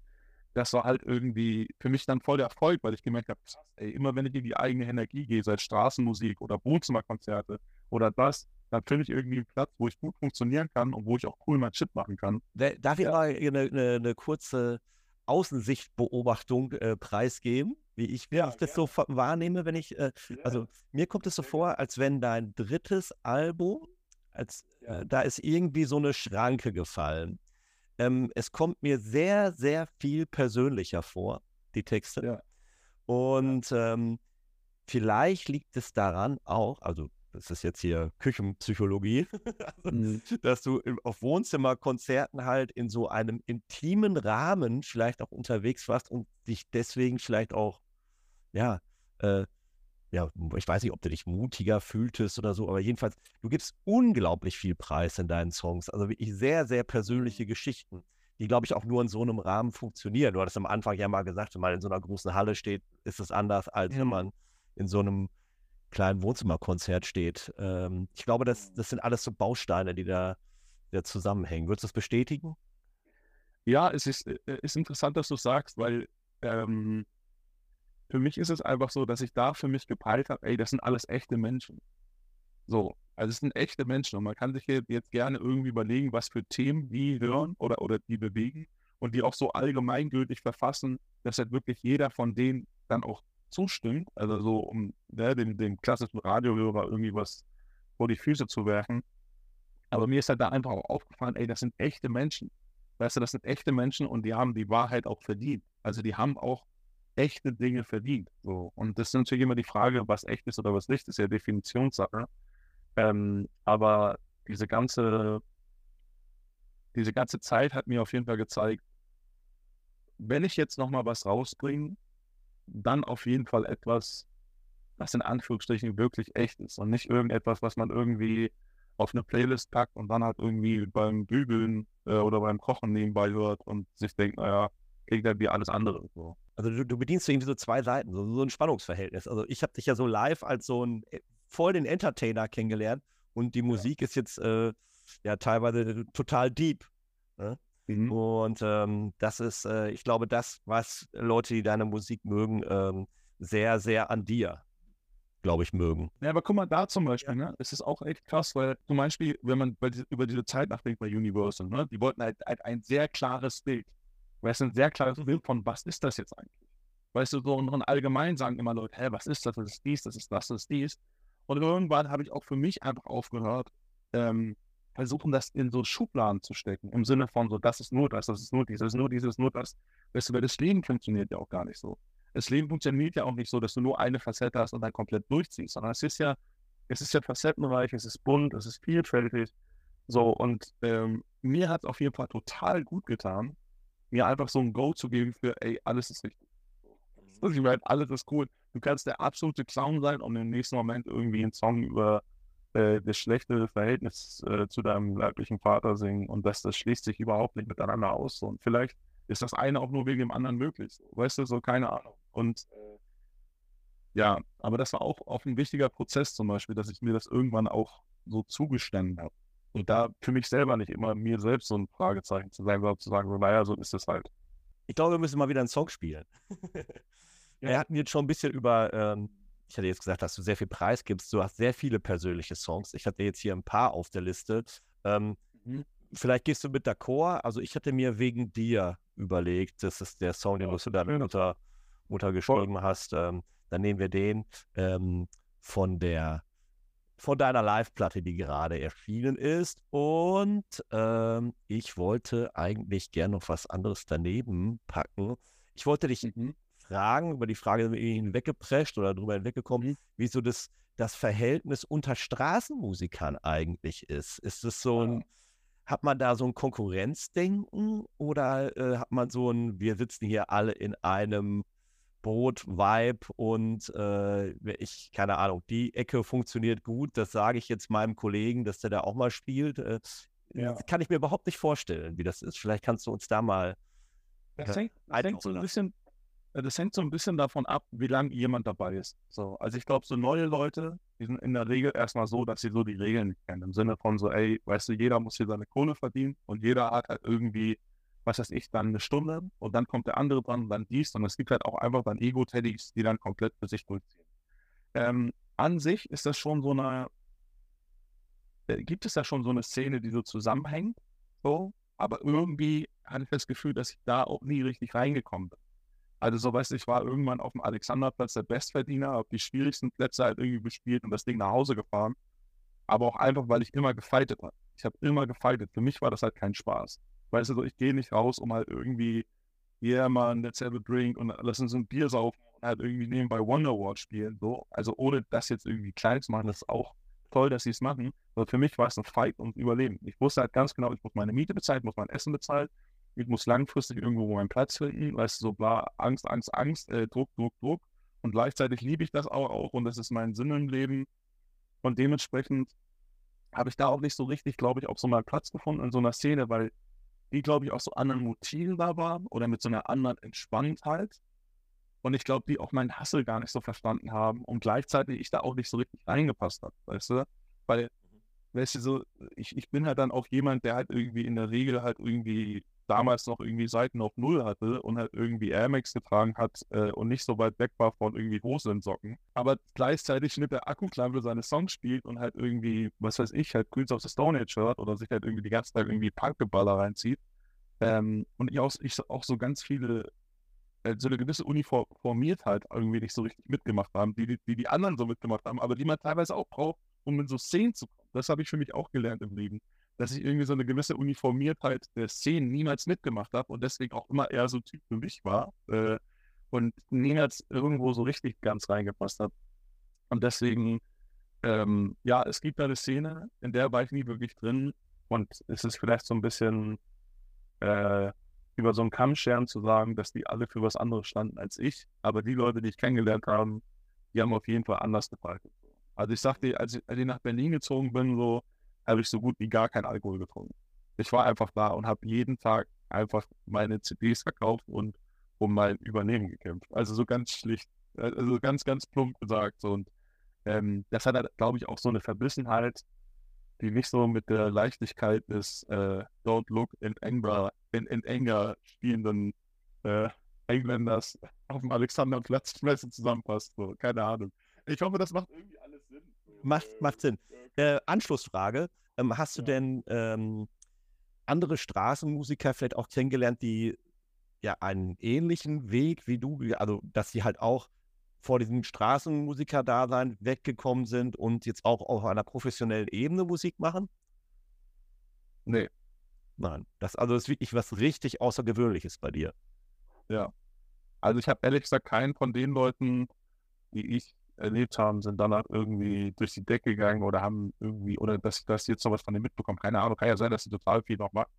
Das war halt irgendwie für mich dann voll der Erfolg, weil ich gemerkt habe, krass, ey, immer wenn ich in die eigene Energie gehe, sei es Straßenmusik oder Wohnzimmerkonzerte oder das, dann finde ich irgendwie einen Platz, wo ich gut funktionieren kann und wo ich auch cool mein Shit machen kann. Darf ich ja. mal eine, eine, eine, kurze Außensichtbeobachtung äh, preisgeben, wie ich, ja, ich das ja. so wahrnehme, wenn ich, äh, also mir kommt es so vor, als wenn dein drittes Album, als äh, da ist irgendwie so eine Schranke gefallen. Ähm, es kommt mir sehr, sehr viel persönlicher vor, die Texte. Ja. Und ähm, vielleicht liegt es daran auch, also das ist jetzt hier Küchenpsychologie, also, mhm. dass du auf Wohnzimmerkonzerten halt in so einem intimen Rahmen vielleicht auch unterwegs warst und dich deswegen vielleicht auch, ja, äh, ja, ich weiß nicht, ob du dich mutiger fühltest oder so, aber jedenfalls, du gibst unglaublich viel Preis in deinen Songs. Also wirklich sehr, sehr persönliche Geschichten, die, glaube ich, auch nur in so einem Rahmen funktionieren. Du hattest am Anfang ja mal gesagt, wenn man in so einer großen Halle steht, ist es anders, als ja. wenn man in so einem kleinen Wohnzimmerkonzert steht. Ähm, ich glaube, das, das sind alles so Bausteine, die da, da zusammenhängen. Würdest du das bestätigen? Ja, es ist, äh, ist interessant, dass du sagst, weil ähm, für mich ist es einfach so, dass ich da für mich gepeilt habe, ey, das sind alles echte Menschen. So, also es sind echte Menschen und man kann sich jetzt gerne irgendwie überlegen, was für Themen die hören oder, oder die bewegen und die auch so allgemeingültig verfassen, dass halt wirklich jeder von denen dann auch zustimmt, also so um ne, dem, dem klassischen Radiohörer irgendwie was vor die Füße zu werfen. Aber mir ist halt da einfach auch aufgefallen, ey, das sind echte Menschen. Weißt du, das sind echte Menschen und die haben die Wahrheit auch verdient. Also die haben auch echte Dinge verdient. So. Und das ist natürlich immer die Frage, was echt ist oder was nicht, das ist ja Definitionssache. Ähm, aber diese ganze, diese ganze Zeit hat mir auf jeden Fall gezeigt, wenn ich jetzt nochmal was rausbringe, dann auf jeden Fall etwas, was in Anführungsstrichen wirklich echt ist und nicht irgendetwas, was man irgendwie auf eine Playlist packt und dann halt irgendwie beim Bügeln äh, oder beim Kochen nebenbei hört und sich denkt, naja, klingt halt wie alles andere. So. Also du, du, bedienst irgendwie so zwei Seiten, so, so ein Spannungsverhältnis. Also ich habe dich ja so live als so ein äh, voll den Entertainer kennengelernt und die Musik ja. ist jetzt äh, ja teilweise total deep. Ne? Mhm. Und ähm, das ist, äh, ich glaube, das, was Leute, die deine Musik mögen, ähm, sehr, sehr an dir, glaube ich, mögen. Ja, aber guck mal, da zum Beispiel, ne? Es ist auch echt krass, weil zum Beispiel, wenn man über diese Zeit nachdenkt bei Universal, ne? Die wollten halt, halt ein sehr klares Bild. Weißt du, ein sehr klares mhm. Bild von, was ist das jetzt eigentlich? Weißt du, so und allgemein sagen immer Leute, hä, was ist das, das ist dies, das ist das, das ist dies. Und irgendwann habe ich auch für mich einfach aufgehört, ähm, versuchen, das in so Schubladen zu stecken, im Sinne von so, das ist nur das, das ist nur dies, das ist nur dieses, das ist nur das. Weißt du, weil das Leben funktioniert ja auch gar nicht so. Das Leben funktioniert ja auch nicht so, dass du nur eine Facette hast und dann komplett durchziehst, sondern es ist ja, es ist ja facettenreich, es ist bunt, es ist vielfältig. So, und ähm, mir hat es auf jeden Fall total gut getan, mir einfach so ein Go zu geben für, ey, alles ist richtig. Ich meine, alles ist cool. Du kannst der absolute Clown sein und im nächsten Moment irgendwie einen Song über äh, das schlechte Verhältnis äh, zu deinem leiblichen Vater singen und das, das schließt sich überhaupt nicht miteinander aus. Und vielleicht ist das eine auch nur wegen dem anderen möglich. Weißt du, so keine Ahnung. Und äh, ja, aber das war auch, auch ein wichtiger Prozess zum Beispiel, dass ich mir das irgendwann auch so zugestanden habe. Und da für mich selber nicht immer mir selbst so ein Fragezeichen zu sein, sondern zu sagen, naja, so ist es halt. Ich glaube, wir müssen mal wieder einen Song spielen. ja. Wir hatten jetzt schon ein bisschen über ähm, ich hatte jetzt gesagt, dass du sehr viel Preis gibst. Du hast sehr viele persönliche Songs. Ich hatte jetzt hier ein paar auf der Liste. Ähm, mhm. Vielleicht gehst du mit d'accord. Also ich hatte mir wegen dir überlegt, das ist der Song, den ja, du deiner Mutter, Mutter geschrieben Voll. hast. Ähm, dann nehmen wir den ähm, von der von deiner Live-Platte, die gerade erschienen ist. Und ähm, ich wollte eigentlich gerne noch was anderes daneben packen. Ich wollte dich mhm. Fragen, über die Frage sind wir hinweggeprescht oder drüber hinweggekommen, mhm. wie so das, das Verhältnis unter Straßenmusikern eigentlich ist. Ist es so ein, hat man da so ein Konkurrenzdenken oder äh, hat man so ein, wir sitzen hier alle in einem Boot-Vibe und äh, ich, keine Ahnung, die Ecke funktioniert gut, das sage ich jetzt meinem Kollegen, dass der da auch mal spielt. Äh, ja. Kann ich mir überhaupt nicht vorstellen, wie das ist. Vielleicht kannst du uns da mal. Das hängt, das hängt so ein bisschen äh, das hängt so ein bisschen davon ab, wie lange jemand dabei ist. So, also ich glaube, so neue Leute, die sind in der Regel erstmal so, dass sie so die Regeln kennen. Im Sinne von so, ey, weißt du, jeder muss hier seine Kohle verdienen und jeder hat halt irgendwie, was weiß ich, dann eine Stunde und dann kommt der andere dran und dann dies und es gibt halt auch einfach dann Ego-Teddys, die dann komplett für sich durchziehen. Ähm, an sich ist das schon so eine, äh, gibt es da schon so eine Szene, die so zusammenhängt, so, aber irgendwie hatte ich das Gefühl, dass ich da auch nie richtig reingekommen bin. Also so weißt ich war irgendwann auf dem Alexanderplatz der Bestverdiener, habe die schwierigsten Plätze halt irgendwie gespielt und das Ding nach Hause gefahren. Aber auch einfach, weil ich immer gefeitet habe. Ich habe immer gefeitet. Für mich war das halt kein Spaß. Weißt du, ich gehe nicht raus, um halt irgendwie, yeah man, let's have a drink und lass uns ein Bier saufen und halt irgendwie nebenbei Wonderwall spielen. So. Also ohne das jetzt irgendwie klein zu machen, das ist auch toll, dass sie es machen. Aber für mich war es ein Fight und Überleben. Ich wusste halt ganz genau, ich muss meine Miete bezahlen, ich muss mein Essen bezahlen, ich muss langfristig irgendwo meinen Platz finden, weißt du, so bla, Angst, Angst, Angst, äh, Druck, Druck, Druck. Und gleichzeitig liebe ich das auch, auch und das ist mein Sinn im Leben. Und dementsprechend habe ich da auch nicht so richtig, glaube ich, auch so mal Platz gefunden in so einer Szene, weil die, glaube ich, auch so anderen Motiven da waren oder mit so einer anderen Entspanntheit. Und ich glaube, die auch meinen Hassel gar nicht so verstanden haben und gleichzeitig ich da auch nicht so richtig reingepasst habe, weißt du? Weil, weißt du, so, ich, ich bin halt dann auch jemand, der halt irgendwie in der Regel halt irgendwie damals noch irgendwie Seiten auf Null hatte und halt irgendwie Air Max getragen hat äh, und nicht so weit weg war von irgendwie Hose in Socken, aber gleichzeitig mit der Akkuklampe seine Songs spielt und halt irgendwie, was weiß ich, halt Queens of the Stone Age hört oder sich halt irgendwie die ganze Zeit irgendwie Punkgeballer reinzieht. Ähm, und ich auch, ich auch so ganz viele, äh, so eine gewisse Uniformiertheit irgendwie nicht so richtig mitgemacht haben, die, die die anderen so mitgemacht haben, aber die man teilweise auch braucht, um in so Szenen zu kommen. Das habe ich für mich auch gelernt im Leben dass ich irgendwie so eine gewisse Uniformiertheit der Szenen niemals mitgemacht habe und deswegen auch immer eher so Typ für mich war äh, und niemals irgendwo so richtig ganz reingepasst hat. Und deswegen, ähm, ja, es gibt da eine Szene, in der war ich nie wirklich drin und es ist vielleicht so ein bisschen äh, über so einen Kammscheren zu sagen, dass die alle für was anderes standen als ich, aber die Leute, die ich kennengelernt habe, die haben auf jeden Fall anders gefallen. Also ich sagte, als ich, als ich nach Berlin gezogen bin, so, habe ich so gut wie gar keinen Alkohol getrunken. Ich war einfach da und habe jeden Tag einfach meine CDs verkauft und um mein Übernehmen gekämpft. Also so ganz schlicht, also ganz, ganz plump gesagt. Und ähm, das hat, halt, glaube ich, auch so eine Verbissenheit, die nicht so mit der Leichtigkeit des äh, Don't Look in Anger, in, in Anger spielenden äh, Engländers auf dem Alexanderplatz zusammenpasst. So, keine Ahnung. Ich hoffe, das macht irgendwie Sinn. Macht, macht Sinn. Äh, Anschlussfrage. Ähm, hast du ja. denn ähm, andere Straßenmusiker vielleicht auch kennengelernt, die ja einen ähnlichen Weg wie du, also dass sie halt auch vor diesem Straßenmusiker-Dasein weggekommen sind und jetzt auch auf einer professionellen Ebene Musik machen? Nee. Nein. Das also ist wirklich was richtig Außergewöhnliches bei dir. Ja. Also ich habe ehrlich gesagt keinen von den Leuten, die ich erlebt haben, sind danach irgendwie durch die Decke gegangen oder haben irgendwie, oder dass, dass jetzt noch was von denen mitbekommen. Keine Ahnung, kann ja sein, dass sie total viel noch machen.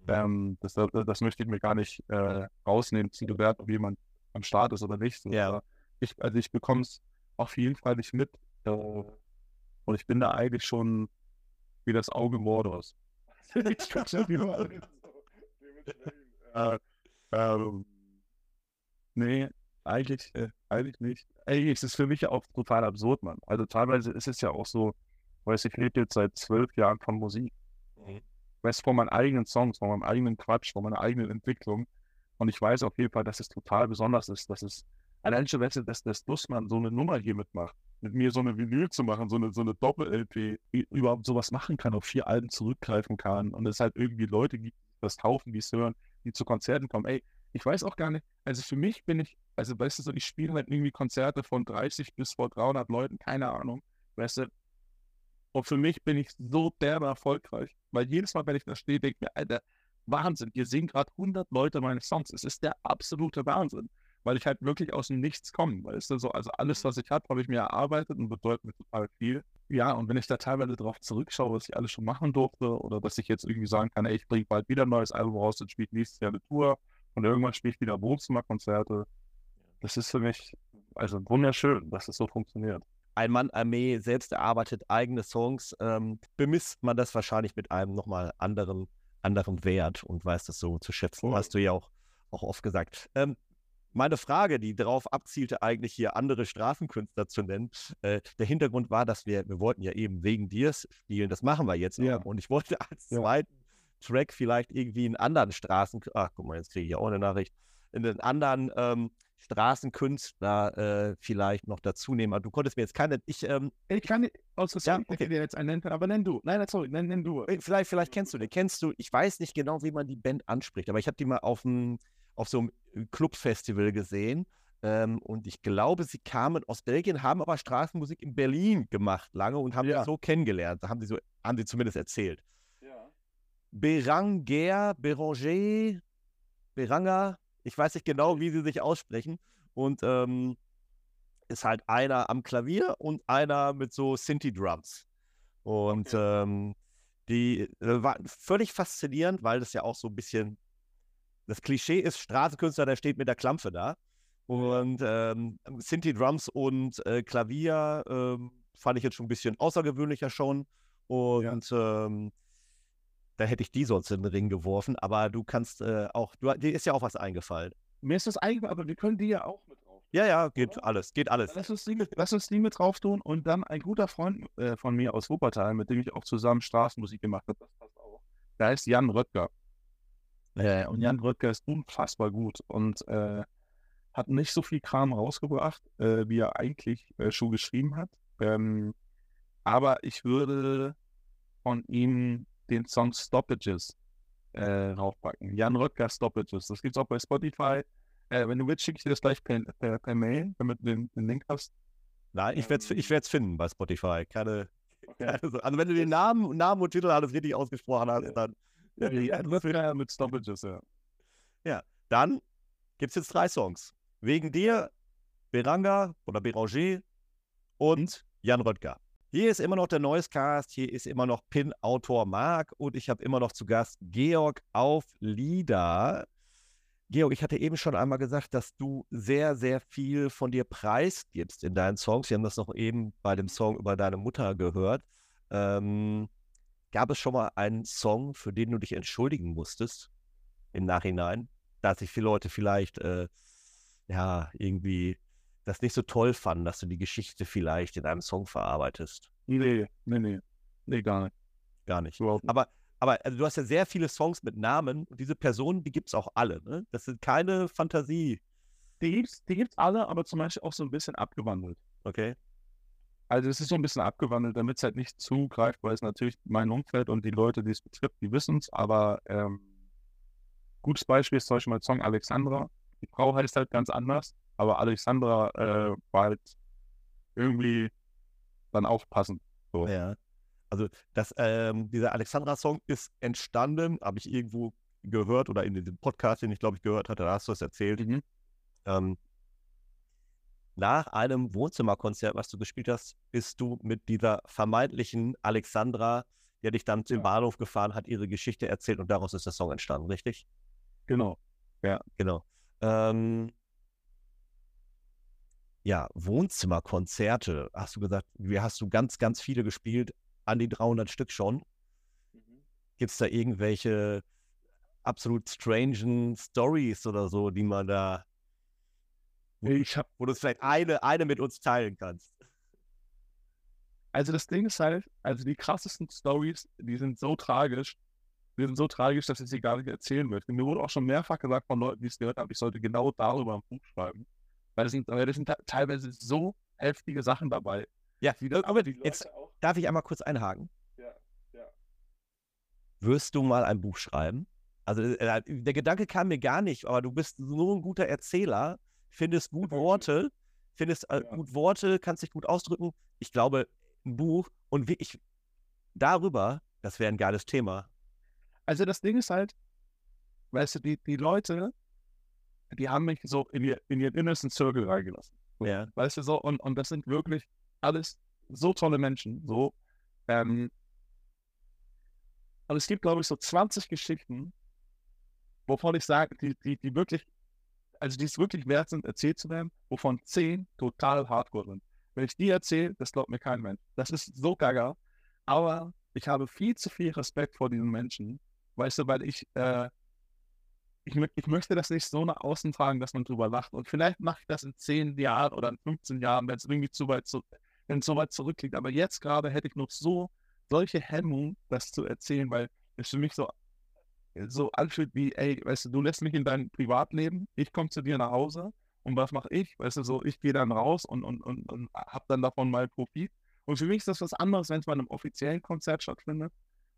Mhm. Ähm, das, das, das, möchte ich mir gar nicht äh, rausnehmen, zu bewerten, ob jemand am Start ist oder nicht. Ja. Ich, also ich bekomme es auf jeden Fall nicht mit. Äh, und ich bin da eigentlich schon wie das Auge Mordors. ich kann schon wieder äh, ähm, Nee, eigentlich, äh, eigentlich nicht. Ey, es ist für mich auch total absurd, Mann. Also teilweise ist es ja auch so, weißt ich lebe jetzt seit zwölf Jahren von Musik. Mhm. Weißt von meinen eigenen Songs, von meinem eigenen Quatsch, von meiner eigenen Entwicklung. Und ich weiß auf jeden Fall, dass es total besonders ist, dass es allein schon, weißt du, dass das Dussmann so eine Nummer hier mitmacht, mit mir so eine Vinyl zu machen, so eine, so eine Doppel-LP, überhaupt sowas machen kann, auf vier Alben zurückgreifen kann und es halt irgendwie Leute gibt, die das kaufen, die es hören, die zu Konzerten kommen. Ey, ich weiß auch gar nicht, also für mich bin ich, also weißt du, so, ich spiele halt irgendwie Konzerte von 30 bis vor 300 Leuten, keine Ahnung, weißt du. Und für mich bin ich so derbe erfolgreich, weil jedes Mal, wenn ich da stehe, denke ich mir, Alter, Wahnsinn, ihr singen gerade 100 Leute meine Songs. Es ist der absolute Wahnsinn, weil ich halt wirklich aus dem Nichts komme, weißt du, so, also alles, was ich habe, habe ich mir erarbeitet und bedeutet mir total viel. Ja, und wenn ich da teilweise darauf zurückschaue, was ich alles schon machen durfte oder dass ich jetzt irgendwie sagen kann, ey, ich bringe bald wieder ein neues Album raus und spiele nächstes Jahr eine Tour und irgendwann spiele ich wieder Wohnzimmerkonzerte. Das ist für mich also wunderschön, dass es so funktioniert. Ein Mann Armee selbst erarbeitet eigene Songs, ähm, bemisst man das wahrscheinlich mit einem nochmal anderen, anderen Wert und weiß das so zu schätzen. Cool. Hast du ja auch, auch oft gesagt. Ähm, meine Frage, die darauf abzielte, eigentlich hier andere Straßenkünstler zu nennen. Äh, der Hintergrund war, dass wir, wir wollten ja eben wegen dir spielen, das machen wir jetzt ja. auch. Und ich wollte als ja. zweiten Track vielleicht irgendwie in anderen Straßen, ach guck mal, jetzt kriege ich ja auch eine Nachricht, in den anderen ähm, Straßenkünstler äh, vielleicht noch dazu nehmen. Aber du konntest mir jetzt keine, ich, ähm, ich kann aus ja, okay. dir jetzt einen nennen, aber nenn du. Nein, sorry, nenn, nenn du. Äh, vielleicht, vielleicht kennst du den, kennst du, ich weiß nicht genau, wie man die Band anspricht, aber ich habe die mal auf, dem, auf so einem Clubfestival gesehen. Ähm, und ich glaube, sie kamen aus Belgien, haben aber Straßenmusik in Berlin gemacht lange und haben ja. so kennengelernt. Da haben sie so, haben sie zumindest erzählt. Beranger, Beranger, Beranger, ich weiß nicht genau, wie sie sich aussprechen. Und ähm, ist halt einer am Klavier und einer mit so Sinti-Drums. Und okay. ähm, die äh, war völlig faszinierend, weil das ja auch so ein bisschen das Klischee ist, Straßenkünstler, der steht mit der Klampfe da. Und ähm, Sinti-Drums und äh, Klavier ähm, fand ich jetzt schon ein bisschen außergewöhnlicher schon. Und ja. Da hätte ich die sonst in den Ring geworfen, aber du kannst äh, auch, du, dir ist ja auch was eingefallen. Mir ist das eingefallen, aber wir können die ja auch mit drauf. Ja, ja, geht oder? alles, geht alles. Lass uns, die mit, lass uns die mit drauf tun und dann ein guter Freund äh, von mir aus Wuppertal, mit dem ich auch zusammen Straßenmusik gemacht habe, das passt auch. Da heißt Jan Röttger. Äh, und Jan Röttger ist unfassbar gut und äh, hat nicht so viel Kram rausgebracht, äh, wie er eigentlich äh, schon geschrieben hat. Ähm, aber ich würde von ihm den Song Stoppages äh, raufpacken. Jan Röttger Stoppages. Das gibt es auch bei Spotify. Äh, wenn du willst, schicke ich dir das gleich per, per, per Mail, damit du den, den Link hast. Nein, ich werde es ich finden bei Spotify. Keine, okay. keine, also wenn du den Namen, Namen und Titel alles richtig ausgesprochen hast, dann. Ja, ja, ja, mit Stoppages, ja. Ja, dann gibt es jetzt drei Songs. Wegen dir, Beranga oder Beranger und Jan Röttger. Hier ist immer noch der Neues Cast, hier ist immer noch Pin-Autor Marc und ich habe immer noch zu Gast Georg auf Lieder. Georg, ich hatte eben schon einmal gesagt, dass du sehr, sehr viel von dir preisgibst in deinen Songs. Wir haben das noch eben bei dem Song über deine Mutter gehört. Ähm, gab es schon mal einen Song, für den du dich entschuldigen musstest im Nachhinein, dass sich viele Leute vielleicht äh, ja irgendwie das nicht so toll fanden, dass du die Geschichte vielleicht in einem Song verarbeitest. Nee, nee, nee. Nee, gar nicht. Gar nicht. Überhaupt Aber, aber also du hast ja sehr viele Songs mit Namen und diese Personen, die gibt es auch alle. Ne? Das sind keine Fantasie. Die gibt es die gibt's alle, aber zum Beispiel auch so ein bisschen abgewandelt. Okay. Also es ist so ein bisschen abgewandelt, damit es halt nicht zugreift, weil es natürlich mein Umfeld und die Leute, die es betrifft, die wissen es. Aber ähm, gutes Beispiel ist zum Beispiel mein Song Alexandra. Die Frau heißt halt ganz anders aber Alexandra äh, war halt irgendwie dann aufpassend. So. Ja. Also das, ähm, dieser Alexandra-Song ist entstanden, habe ich irgendwo gehört oder in dem Podcast, den ich glaube ich gehört hatte, da hast du es erzählt. Mhm. Ähm, nach einem Wohnzimmerkonzert, was du gespielt hast, bist du mit dieser vermeintlichen Alexandra, die dich dann zum ja. Bahnhof gefahren hat, ihre Geschichte erzählt und daraus ist der Song entstanden, richtig? Genau. Ja, genau. Ähm, ja, Wohnzimmerkonzerte, hast du gesagt, wie hast du ganz, ganz viele gespielt, an die 300 Stück schon. Mhm. Gibt es da irgendwelche absolut strangen Stories oder so, die man da, wo, ich hab, wo du vielleicht eine, eine mit uns teilen kannst? Also das Ding ist halt, also die krassesten Stories, die sind so tragisch, die sind so tragisch, dass ich sie gar nicht erzählen möchte. Mir wurde auch schon mehrfach gesagt von Leuten, die es gehört haben, ich sollte genau darüber ein Buch schreiben. Weil das sind, das sind teilweise so heftige Sachen dabei. Ja, aber jetzt auch. darf ich einmal kurz einhaken. Ja, ja. Wirst du mal ein Buch schreiben? Also äh, der Gedanke kam mir gar nicht, aber du bist so ein guter Erzähler, findest gut Worte, findest äh, ja. gut Worte, kannst dich gut ausdrücken. Ich glaube, ein Buch und wirklich darüber, das wäre ein geiles Thema. Also das Ding ist halt, weißt du, die, die Leute, die haben mich so in, ihr, in ihren innersten Circle reingelassen. Ja. Weißt du so, und, und das sind wirklich alles so tolle Menschen. So. Ähm, und es gibt, glaube ich, so 20 Geschichten, wovon ich sage, die, die, die wirklich, also die es wirklich wert sind, erzählt zu werden, wovon 10 total hardcore sind. Wenn ich die erzähle, das glaubt mir kein Mensch. Das ist so gaga. Aber ich habe viel zu viel Respekt vor diesen Menschen, weißt du, weil ich äh, ich, ich, möchte das nicht so nach außen tragen, dass man drüber lacht. Und vielleicht mache ich das in 10 Jahren oder in 15 Jahren, wenn es irgendwie zu weit, zu, wenn so weit zurückliegt. Aber jetzt gerade hätte ich noch so solche Hemmungen, das zu erzählen, weil es für mich so, so anfühlt wie, ey, weißt du, du lässt mich in dein Privatleben, ich komme zu dir nach Hause und was mache ich? Weißt du, so, ich gehe dann raus und, und, und, und habe dann davon mal Profit. Und für mich ist das was anderes, wenn es bei einem offiziellen Konzert stattfindet.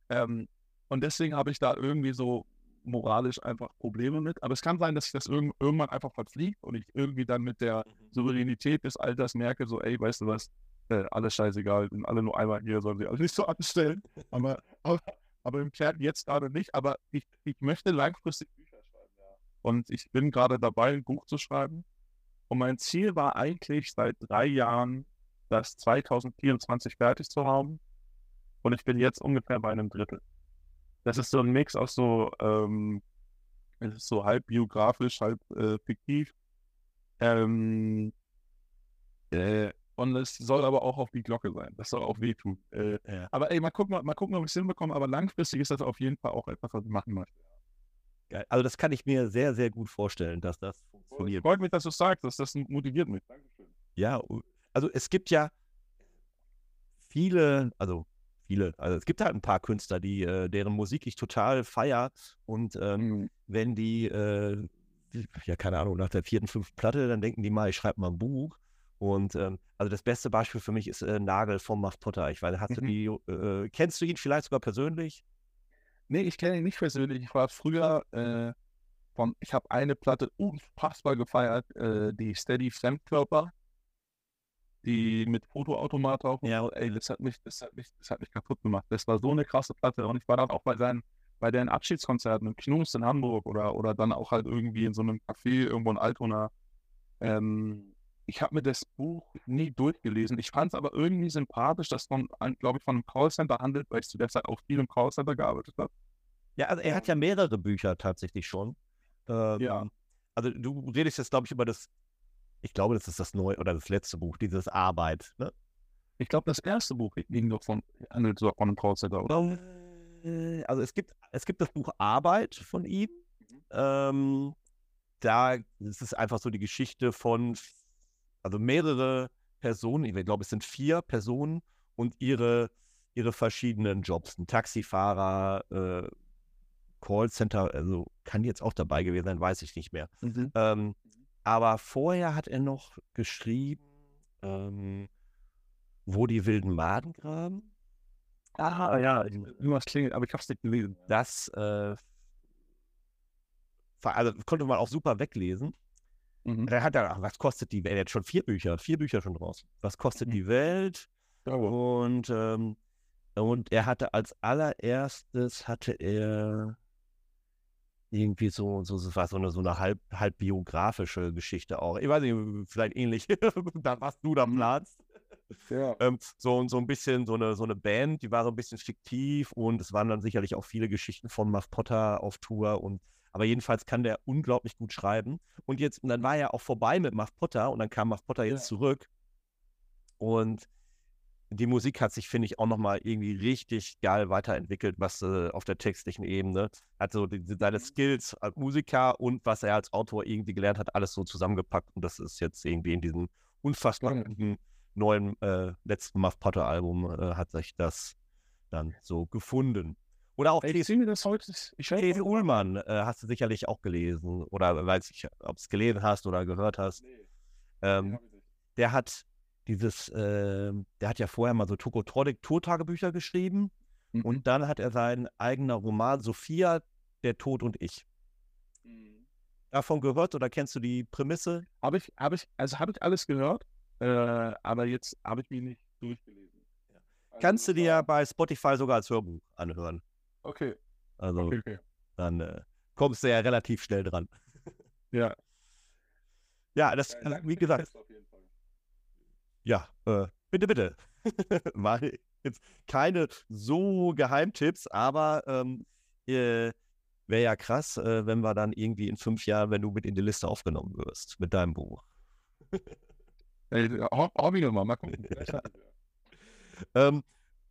Ähm, und deswegen habe ich da irgendwie so moralisch einfach Probleme mit. Aber es kann sein, dass sich das irg irgendwann einfach verfliegt und ich irgendwie dann mit der mhm. Souveränität des Alters merke, so, ey, weißt du was, äh, alles scheißegal, sind alle nur einmal hier, sollen sie alles nicht so anstellen. Aber, aber, aber im Kern jetzt gerade nicht. Aber ich, ich möchte langfristig Bücher schreiben, ja. Und ich bin gerade dabei, ein Buch zu schreiben. Und mein Ziel war eigentlich seit drei Jahren, das 2024 fertig zu haben. Und ich bin jetzt ungefähr bei einem Drittel. Das ist so ein Mix aus so, ähm, es ist so halb biografisch, halb äh, fiktiv. Ähm, äh, und es soll aber auch auf die Glocke sein. Das soll auch wehtun. Äh, ja. Aber ey, mal gucken, mal gucken, ob ich es hinbekomme. Aber langfristig ist das auf jeden Fall auch etwas, was ich machen möchte. Geil. Also das kann ich mir sehr, sehr gut vorstellen, dass das funktioniert. Freut mich, dass du sagst. Das, das motiviert mich. Dankeschön. Ja, also es gibt ja viele, also viele. Also es gibt halt ein paar Künstler, die, äh, deren Musik ich total feier. Und ähm, mhm. wenn die, äh, ja, keine Ahnung, nach der vierten, fünften Platte, dann denken die mal, ich schreibe mal ein Buch. Und ähm, also das beste Beispiel für mich ist äh, Nagel vom Muff Potter. Ich weiß, hast mhm. du die, äh, kennst du ihn vielleicht sogar persönlich? Nee, ich kenne ihn nicht persönlich. Ich war früher äh, von, ich habe eine Platte unfassbar gefeiert, äh, die Steady Fremdkörper, die mit Fotoautomat auch. Ja, ey, das hat mich, das hat mich, das hat mich kaputt gemacht. Das war so eine krasse Platte. Und ich war dann auch bei seinen, bei deren Abschiedskonzerten im Knus in Hamburg oder, oder dann auch halt irgendwie in so einem Café irgendwo in Altona. Ähm, ich habe mir das Buch nie durchgelesen. Ich fand es aber irgendwie sympathisch, dass man, glaube ich, von einem Callcenter handelt, weil ich zu der Zeit auch viel im Callcenter gearbeitet habe. Ja, also er hat ja mehrere Bücher tatsächlich schon. Ähm, ja. Also du redest jetzt, glaube ich, über das, ich glaube, das ist das neue oder das letzte Buch, dieses Arbeit, ne? Ich glaube, das erste Buch ging doch von, handelt von einem Callcenter, oder? Äh, also es gibt, es gibt das Buch Arbeit von ihm. Mhm. Ähm, da ist es einfach so die Geschichte von also mehrere Personen, ich glaube, es sind vier Personen und ihre, ihre verschiedenen Jobs. Ein Taxifahrer, äh, Callcenter, also kann jetzt auch dabei gewesen sein, weiß ich nicht mehr. Mhm. Ähm, aber vorher hat er noch geschrieben, ähm, wo die wilden Maden graben. Aha, ja, irgendwas klingelt, aber ich habe es nicht gelesen. Das äh, also konnte man auch super weglesen. Mhm. Dann hat er, ach, was kostet die Welt? Er hat schon vier Bücher, vier Bücher schon draus. Was kostet mhm. die Welt? Und, ähm, und er hatte als allererstes, hatte er irgendwie so, so, so, so eine, so eine halb, halb biografische Geschichte auch. Ich weiß nicht, vielleicht ähnlich, was du da mhm. planst. Ja. Ähm, so, so ein bisschen so eine, so eine Band, die war so ein bisschen fiktiv und es waren dann sicherlich auch viele Geschichten von Muff Potter auf Tour und aber jedenfalls kann der unglaublich gut schreiben. Und jetzt, und dann war er auch vorbei mit Muff Potter und dann kam Muff Potter jetzt ja. zurück. Und die Musik hat sich, finde ich, auch nochmal irgendwie richtig geil weiterentwickelt, was äh, auf der textlichen Ebene. Hat so die, seine mhm. Skills als Musiker und was er als Autor irgendwie gelernt hat, alles so zusammengepackt. Und das ist jetzt irgendwie in diesem unfassbar guten neuen äh, letzten Muff Potter Album äh, hat sich das dann so gefunden. Oder auch ich mir das heute. Ich Käse Ullmann äh, hast du sicherlich auch gelesen. Oder weiß ich, ob es gelesen hast oder gehört hast. Nee. Ähm, der hat dieses, äh, der hat ja vorher mal so Tokotronic Tourtagebücher geschrieben. Mhm. Und dann hat er seinen eigenen Roman Sophia, Der Tod und ich. Mhm. Davon gehört oder kennst du die Prämisse? Habe ich, habe ich, also habe ich alles gehört, äh, aber jetzt habe ich mich nicht durchgelesen. Ja. Also Kannst du dir bei Spotify sogar als Hörbuch anhören. Okay. Also okay, okay. dann äh, kommst du ja relativ schnell dran. ja. Ja, das, ja, wie gesagt. Ja, äh, bitte, bitte. Mal jetzt keine so Geheimtipps, aber ähm, äh, wäre ja krass, äh, wenn wir dann irgendwie in fünf Jahren, wenn du mit in die Liste aufgenommen wirst, mit deinem Buch. Hobby nochmal, mal gucken. ähm,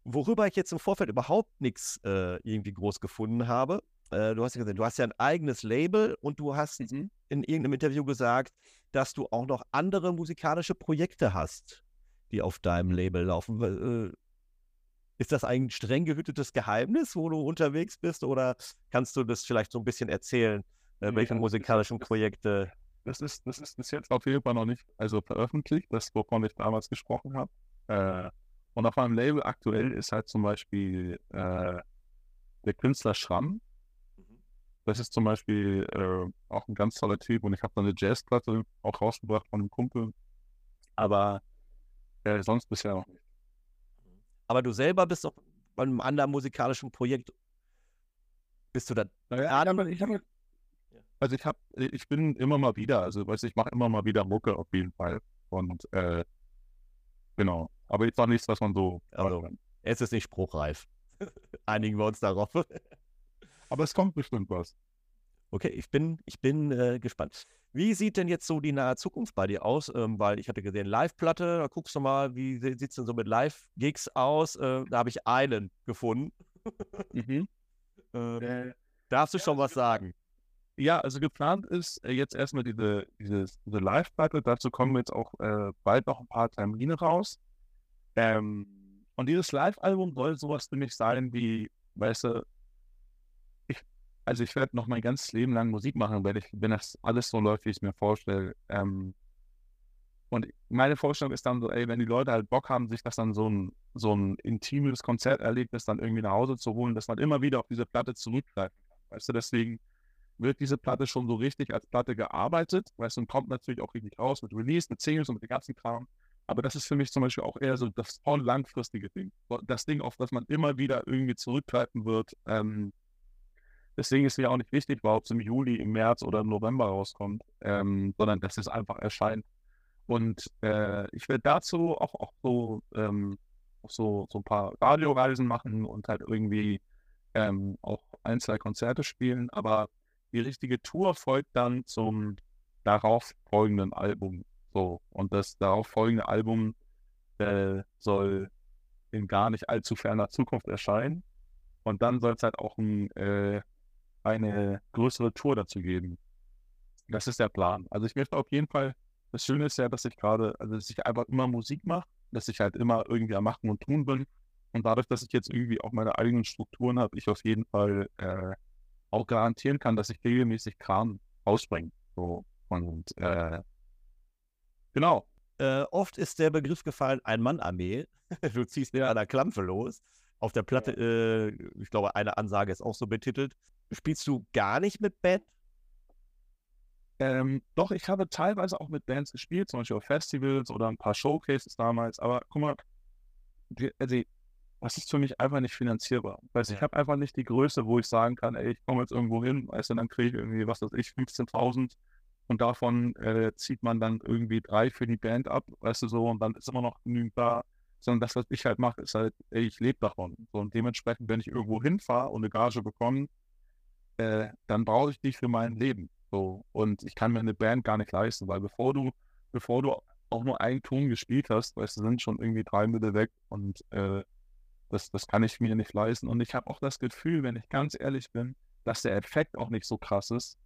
worüber ich jetzt im Vorfeld überhaupt nichts äh, irgendwie groß gefunden habe. Äh, du hast ja gesagt, du hast ja ein eigenes Label und du hast mhm. in irgendeinem Interview gesagt, dass du auch noch andere musikalische Projekte hast, die auf deinem Label laufen. Äh, ist das ein streng gehütetes Geheimnis, wo du unterwegs bist, oder kannst du das vielleicht so ein bisschen erzählen, äh, welche ja, musikalischen Projekte? Das ist, das ist bis jetzt auf jeden Fall noch nicht also veröffentlicht, das, wovon ich damals gesprochen habe. Äh, und auf meinem Label aktuell ist halt zum Beispiel äh, der Künstler Schramm. Das ist zum Beispiel äh, auch ein ganz toller Typ und ich habe da eine Jazzplatte auch rausgebracht von einem Kumpel. Aber äh, sonst bisher noch nicht. Aber du selber bist doch bei einem anderen musikalischen Projekt. Bist du da? Naja, ich hab, also ich habe, ich bin immer mal wieder, also weiß ich mache immer mal wieder Mucke auf jeden Fall. Und äh, genau. Aber jetzt auch nichts, was man so. Also, es ist nicht spruchreif. Einigen wir uns darauf. Aber es kommt bestimmt was. Okay, ich bin, ich bin äh, gespannt. Wie sieht denn jetzt so die nahe Zukunft bei dir aus? Ähm, weil ich hatte gesehen, Live-Platte, da guckst du mal, wie sieht es denn so mit Live-Gigs aus? Äh, da habe ich einen gefunden. mhm. ähm, äh, darfst du schon was sagen? Ja, also geplant ist äh, jetzt erstmal diese, diese, diese Live-Platte. Dazu kommen jetzt auch äh, bald noch ein paar Termine raus. Ähm, Und dieses Live-Album soll sowas für mich sein wie, weißt du, also ich werde noch mein ganzes Leben lang Musik machen, wenn ich, wenn das alles so läuft, wie ich es mir vorstelle. Ähm, und meine Vorstellung ist dann so, ey, wenn die Leute halt Bock haben, sich das dann so ein, so ein intimes Konzerterlebnis dann irgendwie nach Hause zu holen, dass man immer wieder auf diese Platte zurückgreifen kann. Weißt du, deswegen wird diese Platte schon so richtig als Platte gearbeitet, weißt du, und kommt natürlich auch richtig raus mit Release, mit Singles und mit dem ganzen Kram. Aber das ist für mich zum Beispiel auch eher so das voll langfristige Ding. Das Ding, auf das man immer wieder irgendwie zurückgreifen wird. Ähm, deswegen ist mir auch nicht wichtig, ob es im Juli, im März oder im November rauskommt, ähm, sondern dass es einfach erscheint. Und äh, ich werde dazu auch, auch so, ähm, auch so, so ein paar Radioreisen machen und halt irgendwie ähm, auch ein, zwei Konzerte spielen. Aber die richtige Tour folgt dann zum darauf folgenden Album. So, und das darauf folgende Album äh, soll in gar nicht allzu ferner Zukunft erscheinen. Und dann soll es halt auch ein, äh, eine größere Tour dazu geben. Das ist der Plan. Also ich möchte auf jeden Fall, das Schöne ist ja, dass ich gerade, also dass ich einfach immer Musik mache, dass ich halt immer irgendwie am Machen und Tun bin. Und dadurch, dass ich jetzt irgendwie auch meine eigenen Strukturen habe, ich auf jeden Fall äh, auch garantieren kann, dass ich regelmäßig Kram ausbringe. So. Und äh, genau. Äh, oft ist der Begriff gefallen, Ein-Mann-Armee. du ziehst mit einer Klampfe los. Auf der Platte, äh, ich glaube, eine Ansage ist auch so betitelt. Spielst du gar nicht mit Band? Ähm, doch, ich habe teilweise auch mit Bands gespielt, zum Beispiel auf Festivals oder ein paar Showcases damals. Aber guck mal, die, also das ist für mich einfach nicht finanzierbar. Weißt, ja. ich habe einfach nicht die Größe, wo ich sagen kann, ey, ich komme jetzt irgendwo hin, weißt du, dann kriege ich irgendwie, was weiß ich, 15.000 und davon äh, zieht man dann irgendwie drei für die Band ab, weißt du, so, und dann ist immer noch genügend da. Sondern das, was ich halt mache, ist halt, ey, ich lebe davon. So, und dementsprechend, wenn ich irgendwo hinfahre und eine Gage bekomme, äh, dann brauche ich die für mein Leben. So, und ich kann mir eine Band gar nicht leisten, weil bevor du, bevor du auch nur einen Ton gespielt hast, weißt du, sind schon irgendwie drei Mittel weg und äh, das, das kann ich mir nicht leisten. Und ich habe auch das Gefühl, wenn ich ganz ehrlich bin, dass der Effekt auch nicht so krass ist,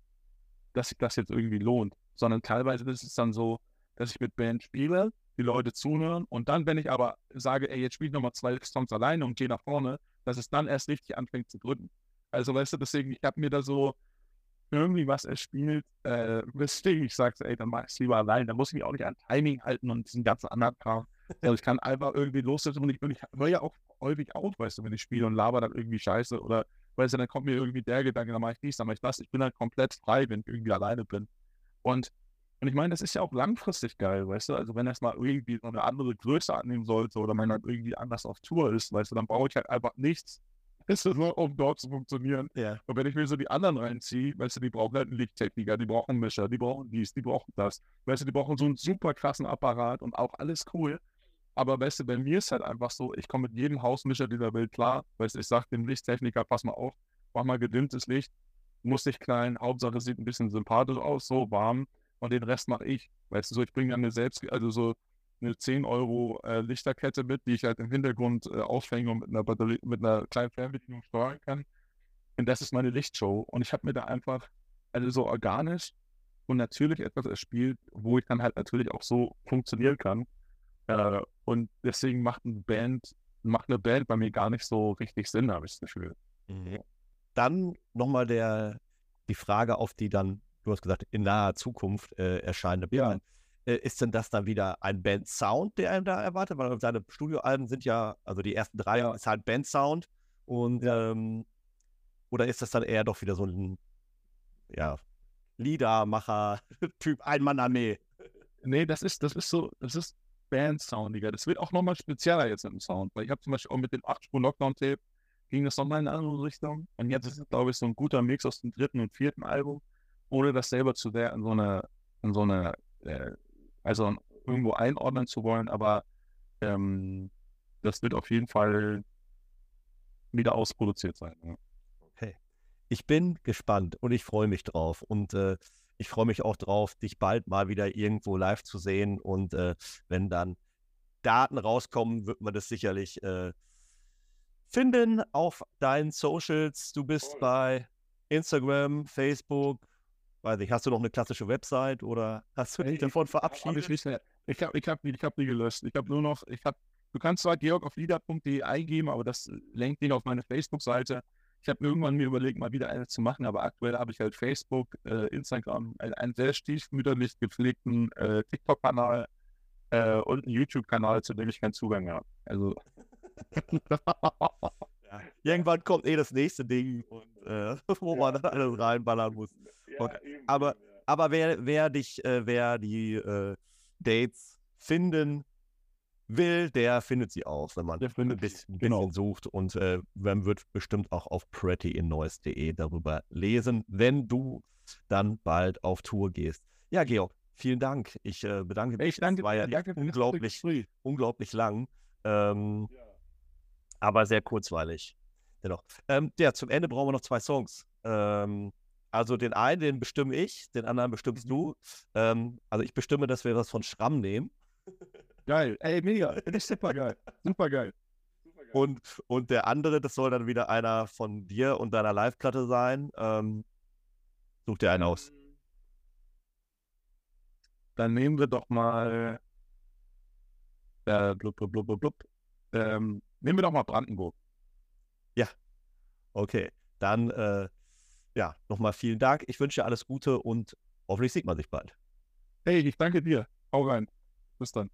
dass sich das jetzt irgendwie lohnt. Sondern teilweise ist es dann so, dass ich mit Band spiele, die Leute zuhören und dann, wenn ich aber sage, ey, jetzt spiele ich nochmal zwei Songs alleine und gehe nach vorne, dass es dann erst richtig anfängt zu drücken. Also weißt du, deswegen, ich habe mir da so irgendwie was erspielt, äh, weswegen ich sage, ey, dann mach ich es lieber allein, dann muss ich mich auch nicht an Timing halten und diesen ganzen anderen Kram. Also ich kann einfach irgendwie loslassen und ich, ich höre ja auch häufig auf, weißt du, wenn ich spiele und laber dann irgendwie Scheiße oder, weißt du, dann kommt mir irgendwie der Gedanke, dann mache ich dies, dann mache ich das. Ich bin dann komplett frei, wenn ich irgendwie alleine bin. Und, und ich meine, das ist ja auch langfristig geil, weißt du, also wenn das mal irgendwie so eine andere Größe annehmen sollte oder man dann irgendwie anders auf Tour ist, weißt du, dann brauche ich halt einfach nichts, ist es nur, um dort zu funktionieren. Ja. Und wenn ich mir so die anderen reinziehe, weißt du, die brauchen halt einen Lichttechniker, die brauchen einen Mischer, die brauchen dies, die brauchen das. Weißt du, die brauchen so einen super krassen Apparat und auch alles cool. Aber weißt du, bei mir ist halt einfach so, ich komme mit jedem Hausmischer dieser Welt klar. Weißt du, ich sage dem Lichttechniker, pass mal auf, mach mal gedimmtes Licht, muss nicht klein, Hauptsache sieht ein bisschen sympathisch aus, so warm. Und den Rest mache ich. Weißt du, so, ich bringe dann eine selbst, also so eine 10 Euro äh, Lichterkette mit, die ich halt im Hintergrund äh, aufhänge und mit einer Batterie, mit einer kleinen Fernbedienung steuern kann. Und das ist meine Lichtshow. Und ich habe mir da einfach, also so organisch und natürlich etwas erspielt, wo ich dann halt natürlich auch so funktionieren kann. Äh, und deswegen macht eine Band, macht eine Band bei mir gar nicht so richtig Sinn, habe ich das Gefühl. Mhm. Dann nochmal der, die Frage, auf die dann, du hast gesagt, in naher Zukunft äh, erscheinende Band. Ja. Äh, ist denn das dann wieder ein Band-Sound, der einem da erwartet? Weil seine Studioalben sind ja, also die ersten drei ja. ist halt Band-Sound. Und ja. ähm, oder ist das dann eher doch wieder so ein ja, Liedermacher-Typ, Ein-Mann-Armee? Nee, das ist, das ist so, das ist Band-Soundiger. Das wird auch nochmal spezieller jetzt im Sound, weil ich habe zum Beispiel auch mit dem 8-Spur-Lockdown-Tape ging das nochmal in eine andere Richtung. Und jetzt ist es, glaube ich, so ein guter Mix aus dem dritten und vierten Album, ohne das selber zu sehr in so eine, in so eine, äh, also irgendwo einordnen zu wollen, aber ähm, das wird auf jeden Fall wieder ausproduziert sein. Ja. Okay. Ich bin gespannt und ich freue mich drauf. Und äh, ich freue mich auch drauf, dich bald mal wieder irgendwo live zu sehen. Und äh, wenn dann Daten rauskommen, wird man das sicherlich äh, finden auf deinen Socials. Du bist bei Instagram, Facebook. Weiß ich, hast du noch eine klassische Website oder hast du dich davon verabschiedet? Ich, ich habe ich hab, ich hab nie gelöscht. Ich habe nur noch, ich habe du kannst zwar georg auf lieder.de eingeben, aber das lenkt dich auf meine Facebook-Seite. Ich habe irgendwann mir überlegt, mal wieder eine zu machen, aber aktuell habe ich halt Facebook, äh, Instagram, einen, einen sehr stiefmütterlich gepflegten äh, TikTok-Kanal äh, und einen YouTube-Kanal, zu dem ich keinen Zugang habe. Also. ja. Irgendwann kommt eh das nächste Ding, und, äh, wo man dann alles reinballern muss. Okay. aber, aber wer, wer dich, äh, wer die äh, Dates finden will, der findet sie auch, wenn man der ein bisschen, genau. sucht. Und äh, man wird bestimmt auch auf prettyinnoise.de darüber lesen, wenn du dann bald auf Tour gehst. Ja, Georg, vielen Dank. Ich äh, bedanke mich. Ich danke, es war ja danke unglaublich, unglaublich lang. Ähm, ja. Aber sehr kurzweilig. Dennoch. Ähm, ja, zum Ende brauchen wir noch zwei Songs. Ähm, also den einen, den bestimme ich, den anderen bestimmst du. Ähm, also ich bestimme, dass wir was von Schramm nehmen. Geil. Ey, mega. Super geil. Super geil. Und, und der andere, das soll dann wieder einer von dir und deiner Live-Platte sein. Ähm, such dir einen aus. Dann nehmen wir doch mal. Äh, blub, blub, blub, blub. Ähm, nehmen wir doch mal Brandenburg. Ja. Okay. Dann, äh, ja, nochmal vielen Dank. Ich wünsche dir alles Gute und hoffentlich sieht man sich bald. Hey, ich danke dir. Hau rein. Bis dann.